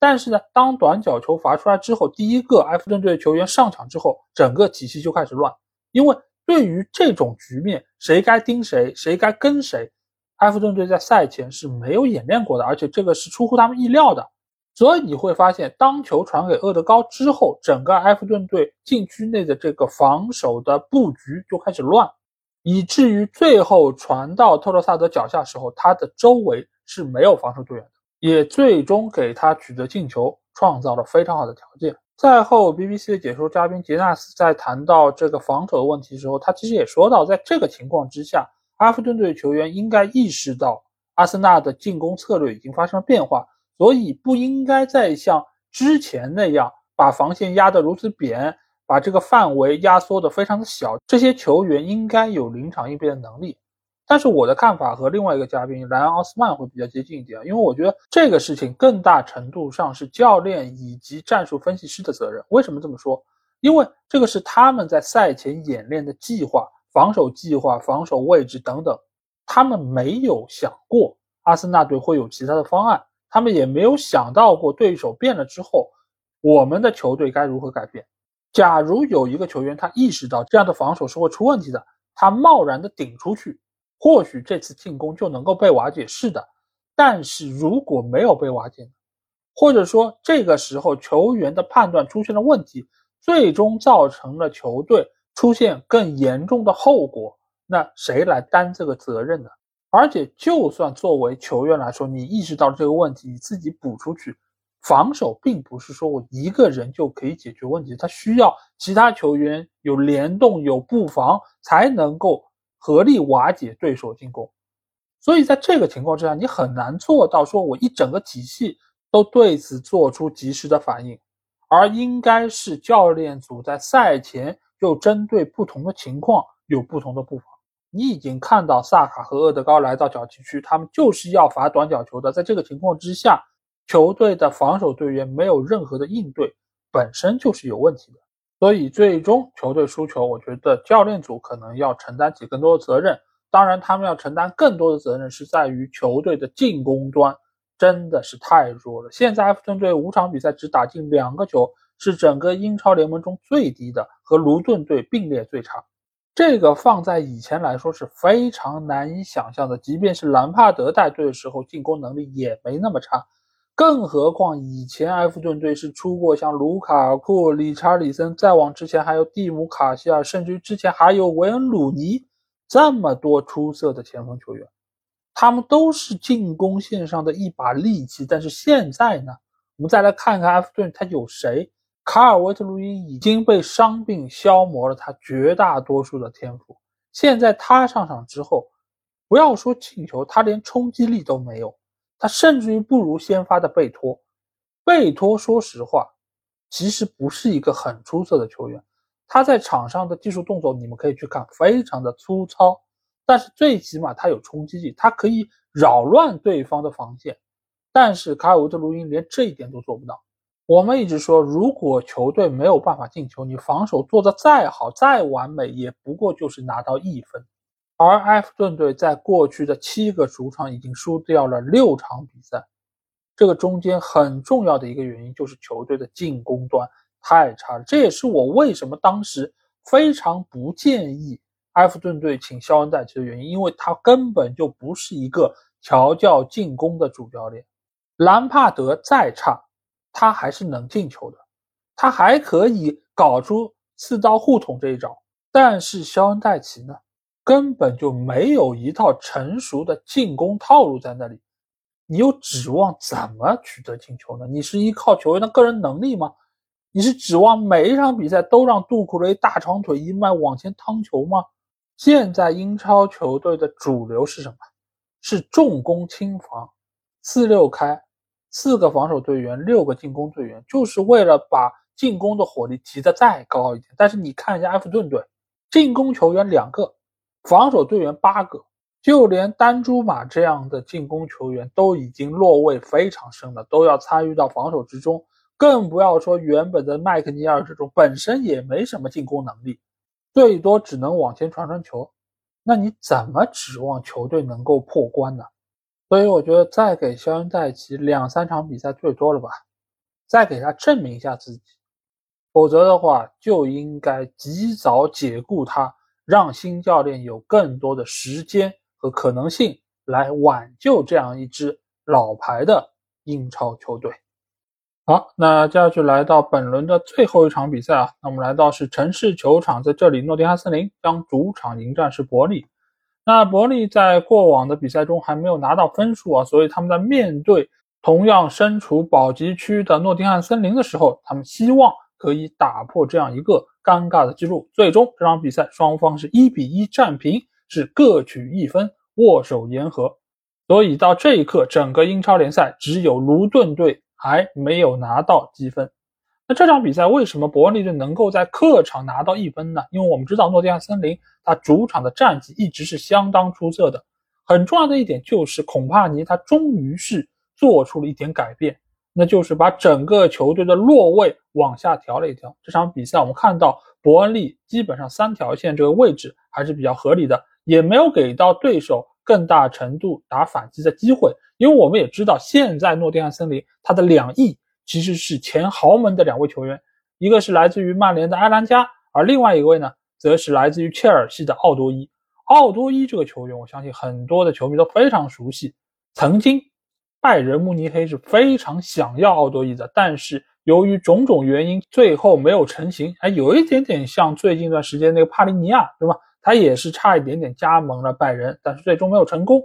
但是呢，当短角球罚出来之后，第一个埃弗顿队的球员上抢之后，整个体系就开始乱。因为对于这种局面，谁该盯谁，谁该跟谁，埃弗顿队在赛前是没有演练过的，而且这个是出乎他们意料的。所以你会发现，当球传给厄德高之后，整个埃弗顿队禁区内的这个防守的布局就开始乱，以至于最后传到特洛萨德脚下时候，他的周围是没有防守队员的，也最终给他取得进球创造了非常好的条件。赛后，BBC 的解说嘉宾杰纳斯在谈到这个防守的问题时候，他其实也说到，在这个情况之下，阿弗顿队球员应该意识到阿森纳的进攻策略已经发生了变化。所以不应该再像之前那样把防线压得如此扁，把这个范围压缩得非常的小。这些球员应该有临场应变的能力。但是我的看法和另外一个嘉宾莱昂奥斯曼会比较接近一点，因为我觉得这个事情更大程度上是教练以及战术分析师的责任。为什么这么说？因为这个是他们在赛前演练的计划、防守计划、防守位置等等，他们没有想过阿森纳队会有其他的方案。他们也没有想到过对手变了之后，我们的球队该如何改变。假如有一个球员他意识到这样的防守是会出问题的，他贸然的顶出去，或许这次进攻就能够被瓦解。是的，但是如果没有被瓦解，或者说这个时候球员的判断出现了问题，最终造成了球队出现更严重的后果，那谁来担这个责任呢？而且，就算作为球员来说，你意识到这个问题，你自己补出去，防守并不是说我一个人就可以解决问题，他需要其他球员有联动、有布防，才能够合力瓦解对手进攻。所以，在这个情况之下，你很难做到说我一整个体系都对此做出及时的反应，而应该是教练组在赛前就针对不同的情况有不同的布防。你已经看到萨卡和厄德高来到角球区，他们就是要罚短角球的。在这个情况之下，球队的防守队员没有任何的应对，本身就是有问题的。所以最终球队输球，我觉得教练组可能要承担起更多的责任。当然，他们要承担更多的责任是在于球队的进攻端真的是太弱了。现在埃弗顿队五场比赛只打进两个球，是整个英超联盟中最低的，和卢顿队并列最差。这个放在以前来说是非常难以想象的，即便是兰帕德带队的时候，进攻能力也没那么差，更何况以前埃弗顿队是出过像卢卡库、理查里森，再往之前还有蒂姆·卡希尔，甚至于之前还有维恩·鲁尼这么多出色的前锋球员，他们都是进攻线上的一把利器。但是现在呢，我们再来看看埃弗顿，他有谁？卡尔维特鲁伊已经被伤病消磨了他绝大多数的天赋。现在他上场之后，不要说进球，他连冲击力都没有，他甚至于不如先发的贝托。贝托，说实话，其实不是一个很出色的球员。他在场上的技术动作，你们可以去看，非常的粗糙，但是最起码他有冲击力，他可以扰乱对方的防线。但是卡尔维特卢因连这一点都做不到。我们一直说，如果球队没有办法进球，你防守做得再好、再完美，也不过就是拿到一分。而埃弗顿队在过去的七个主场已经输掉了六场比赛，这个中间很重要的一个原因就是球队的进攻端。太差了，这也是我为什么当时非常不建议埃弗顿队请肖恩戴奇的原因，因为他根本就不是一个调教进攻的主教练。兰帕德再差，他还是能进球的，他还可以搞出刺刀互捅这一招。但是肖恩戴奇呢，根本就没有一套成熟的进攻套路在那里，你又指望怎么取得进球呢？你是依靠球员的个人能力吗？你是指望每一场比赛都让杜库雷大长腿一迈往前趟球吗？现在英超球队的主流是什么？是重攻轻防，四六开，四个防守队员，六个进攻队员，就是为了把进攻的火力提得再高一点。但是你看一下埃弗顿队，进攻球员两个，防守队员八个，就连丹朱马这样的进攻球员都已经落位非常深了，都要参与到防守之中。更不要说原本的麦克尼尔这种本身也没什么进攻能力，最多只能往前传传球，那你怎么指望球队能够破关呢？所以我觉得再给肖恩戴奇两三场比赛最多了吧，再给他证明一下自己，否则的话就应该及早解雇他，让新教练有更多的时间和可能性来挽救这样一支老牌的英超球队。好，那接下去来到本轮的最后一场比赛啊，那我们来到是城市球场，在这里，诺丁汉森林将主场迎战是伯利。那伯利在过往的比赛中还没有拿到分数啊，所以他们在面对同样身处保级区的诺丁汉森林的时候，他们希望可以打破这样一个尴尬的记录。最终这场比赛双方是一比一战平，是各取一分，握手言和。所以到这一刻，整个英超联赛只有卢顿队。还没有拿到积分，那这场比赛为什么伯恩利队能够在客场拿到一分呢？因为我们知道诺丁汉森林他主场的战绩一直是相当出色的。很重要的一点就是孔帕尼他终于是做出了一点改变，那就是把整个球队的落位往下调了一调。这场比赛我们看到伯恩利基本上三条线这个位置还是比较合理的，也没有给到对手更大程度打反击的机会。因为我们也知道，现在诺丁汉森林他的两翼其实是前豪门的两位球员，一个是来自于曼联的埃兰加，而另外一位呢，则是来自于切尔西的奥多伊。奥多伊这个球员，我相信很多的球迷都非常熟悉。曾经，拜仁慕尼黑是非常想要奥多伊的，但是由于种种原因，最后没有成型。哎，有一点点像最近一段时间那个帕利尼亚，对吧？他也是差一点点加盟了拜仁，但是最终没有成功。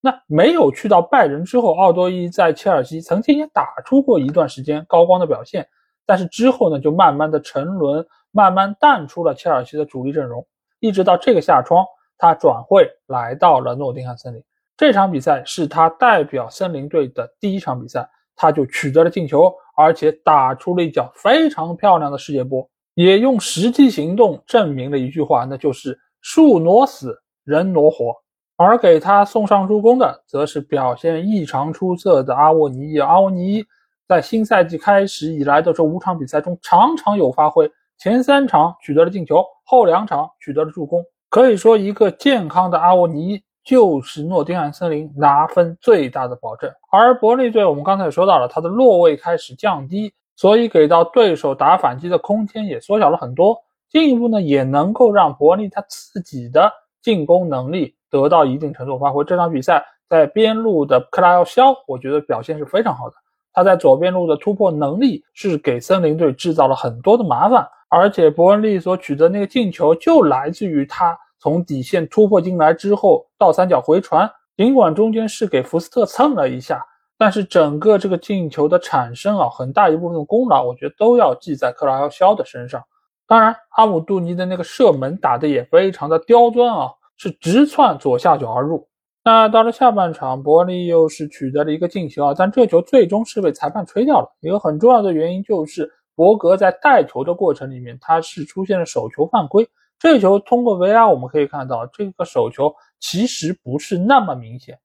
那没有去到拜仁之后，奥多伊在切尔西曾经也打出过一段时间高光的表现，但是之后呢，就慢慢的沉沦，慢慢淡出了切尔西的主力阵容，一直到这个夏窗，他转会来到了诺丁汉森林。这场比赛是他代表森林队的第一场比赛，他就取得了进球，而且打出了一脚非常漂亮的世界波，也用实际行动证明了一句话，那就是树挪死，人挪活。而给他送上助攻的，则是表现异常出色的阿沃尼伊。阿沃尼在新赛季开始以来的这五场比赛中，场场有发挥，前三场取得了进球，后两场取得了助攻。可以说，一个健康的阿沃尼就是诺丁汉森林拿分最大的保证。而伯利队，我们刚才也说到了，他的落位开始降低，所以给到对手打反击的空间也缩小了很多。进一步呢，也能够让伯利他自己的进攻能力。得到一定程度发挥，这场比赛在边路的克拉奥肖，我觉得表现是非常好的。他在左边路的突破能力是给森林队制造了很多的麻烦，而且伯恩利所取得那个进球就来自于他从底线突破进来之后，倒三角回传，尽管中间是给福斯特蹭了一下，但是整个这个进球的产生啊，很大一部分功劳，我觉得都要记在克拉肖的身上。当然，阿姆杜尼的那个射门打的也非常的刁钻啊，是直窜左下角而入。那到了下半场，伯利又是取得了一个进球啊，但这球最终是被裁判吹掉了。一个很重要的原因就是博格在带球的过程里面，他是出现了手球犯规。这个球通过 VR 我们可以看到，这个手球其实不是那么明显，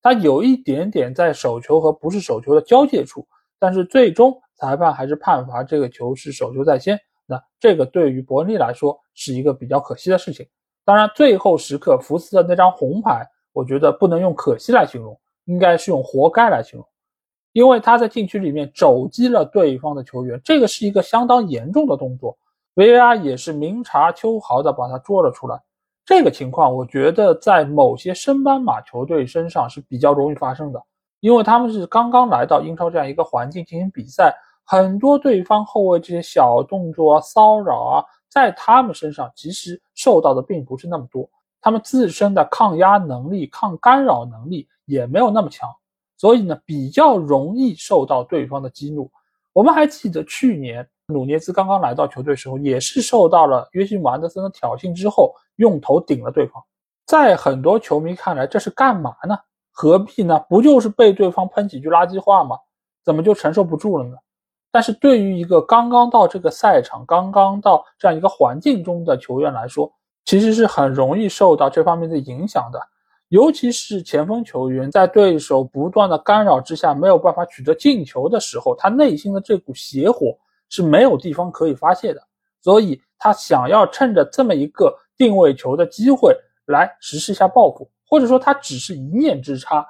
它有一点点在手球和不是手球的交界处，但是最终裁判还是判罚这个球是手球在先。那这个对于伯恩利来说是一个比较可惜的事情。当然，最后时刻福斯的那张红牌。我觉得不能用可惜来形容，应该是用活该来形容，因为他在禁区里面肘击了对方的球员，这个是一个相当严重的动作，VAR 也是明察秋毫的把他捉了出来。这个情况我觉得在某些升班马球队身上是比较容易发生的，因为他们是刚刚来到英超这样一个环境进行比赛，很多对方后卫这些小动作啊骚扰啊，在他们身上其实受到的并不是那么多。他们自身的抗压能力、抗干扰能力也没有那么强，所以呢，比较容易受到对方的激怒。我们还记得去年努涅斯刚刚来到球队时候，也是受到了约西姆安德森的挑衅之后，用头顶了对方。在很多球迷看来，这是干嘛呢？何必呢？不就是被对方喷几句垃圾话吗？怎么就承受不住了呢？但是对于一个刚刚到这个赛场、刚刚到这样一个环境中的球员来说，其实是很容易受到这方面的影响的，尤其是前锋球员在对手不断的干扰之下没有办法取得进球的时候，他内心的这股邪火是没有地方可以发泄的，所以他想要趁着这么一个定位球的机会来实施一下报复，或者说他只是一念之差，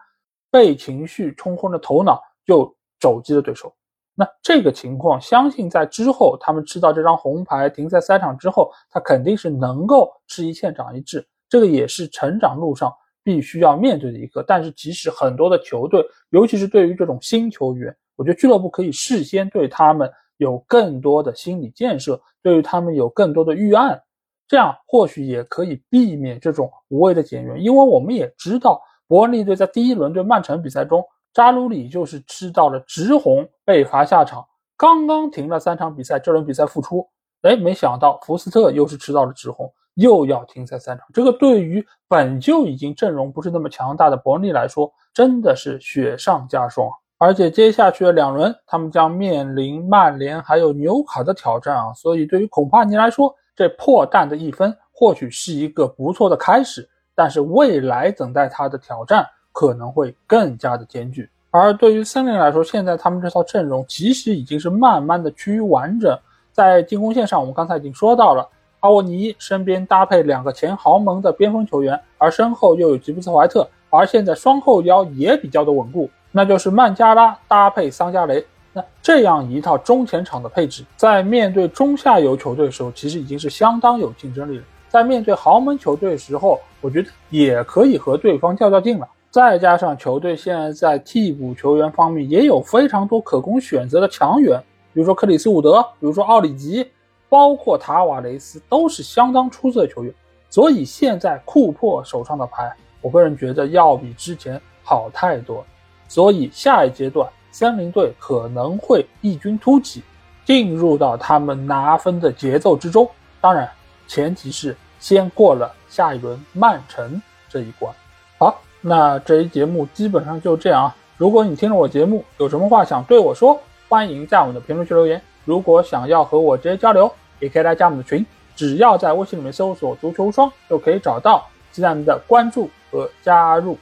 被情绪冲昏了头脑就肘击了对手。那这个情况，相信在之后他们知道这张红牌停赛赛场之后，他肯定是能够吃一堑长一智。这个也是成长路上必须要面对的一个。但是，即使很多的球队，尤其是对于这种新球员，我觉得俱乐部可以事先对他们有更多的心理建设，对于他们有更多的预案，这样或许也可以避免这种无谓的减员。因为我们也知道，伯恩利队在第一轮对曼城比赛中。扎鲁里就是吃到了直红，被罚下场。刚刚停了三场比赛，这轮比赛复出，哎，没想到福斯特又是吃到了直红，又要停赛三场。这个对于本就已经阵容不是那么强大的伯恩利来说，真的是雪上加霜。而且接下去的两轮，他们将面临曼联还有纽卡的挑战啊。所以对于孔帕尼来说，这破蛋的一分或许是一个不错的开始，但是未来等待他的挑战。可能会更加的艰巨，而对于森林来说，现在他们这套阵容其实已经是慢慢的趋于完整。在进攻线上，我们刚才已经说到了，阿沃尼身边搭配两个前豪门的边锋球员，而身后又有吉布斯怀特，而现在双后腰也比较的稳固，那就是曼加拉搭配桑加雷。那这样一套中前场的配置，在面对中下游球队的时候，其实已经是相当有竞争力了。在面对豪门球队的时候，我觉得也可以和对方较较劲了。再加上球队现在在替补球员方面也有非常多可供选择的强援，比如说克里斯伍德，比如说奥里吉，包括塔瓦雷斯，都是相当出色的球员。所以现在库珀手上的牌，我个人觉得要比之前好太多。所以下一阶段，森林队可能会异军突起，进入到他们拿分的节奏之中。当然，前提是先过了下一轮曼城这一关。好。那这一节目基本上就这样啊。如果你听了我节目，有什么话想对我说，欢迎在我们的评论区留言。如果想要和我直接交流，也可以来加我们的群，只要在微信里面搜索“足球无双”就可以找到，期待您的关注和加入。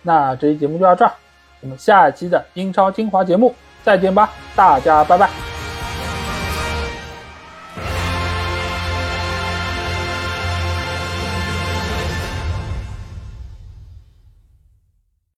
那这期节目就到这儿，我们下一期的英超精华节目再见吧，大家拜拜。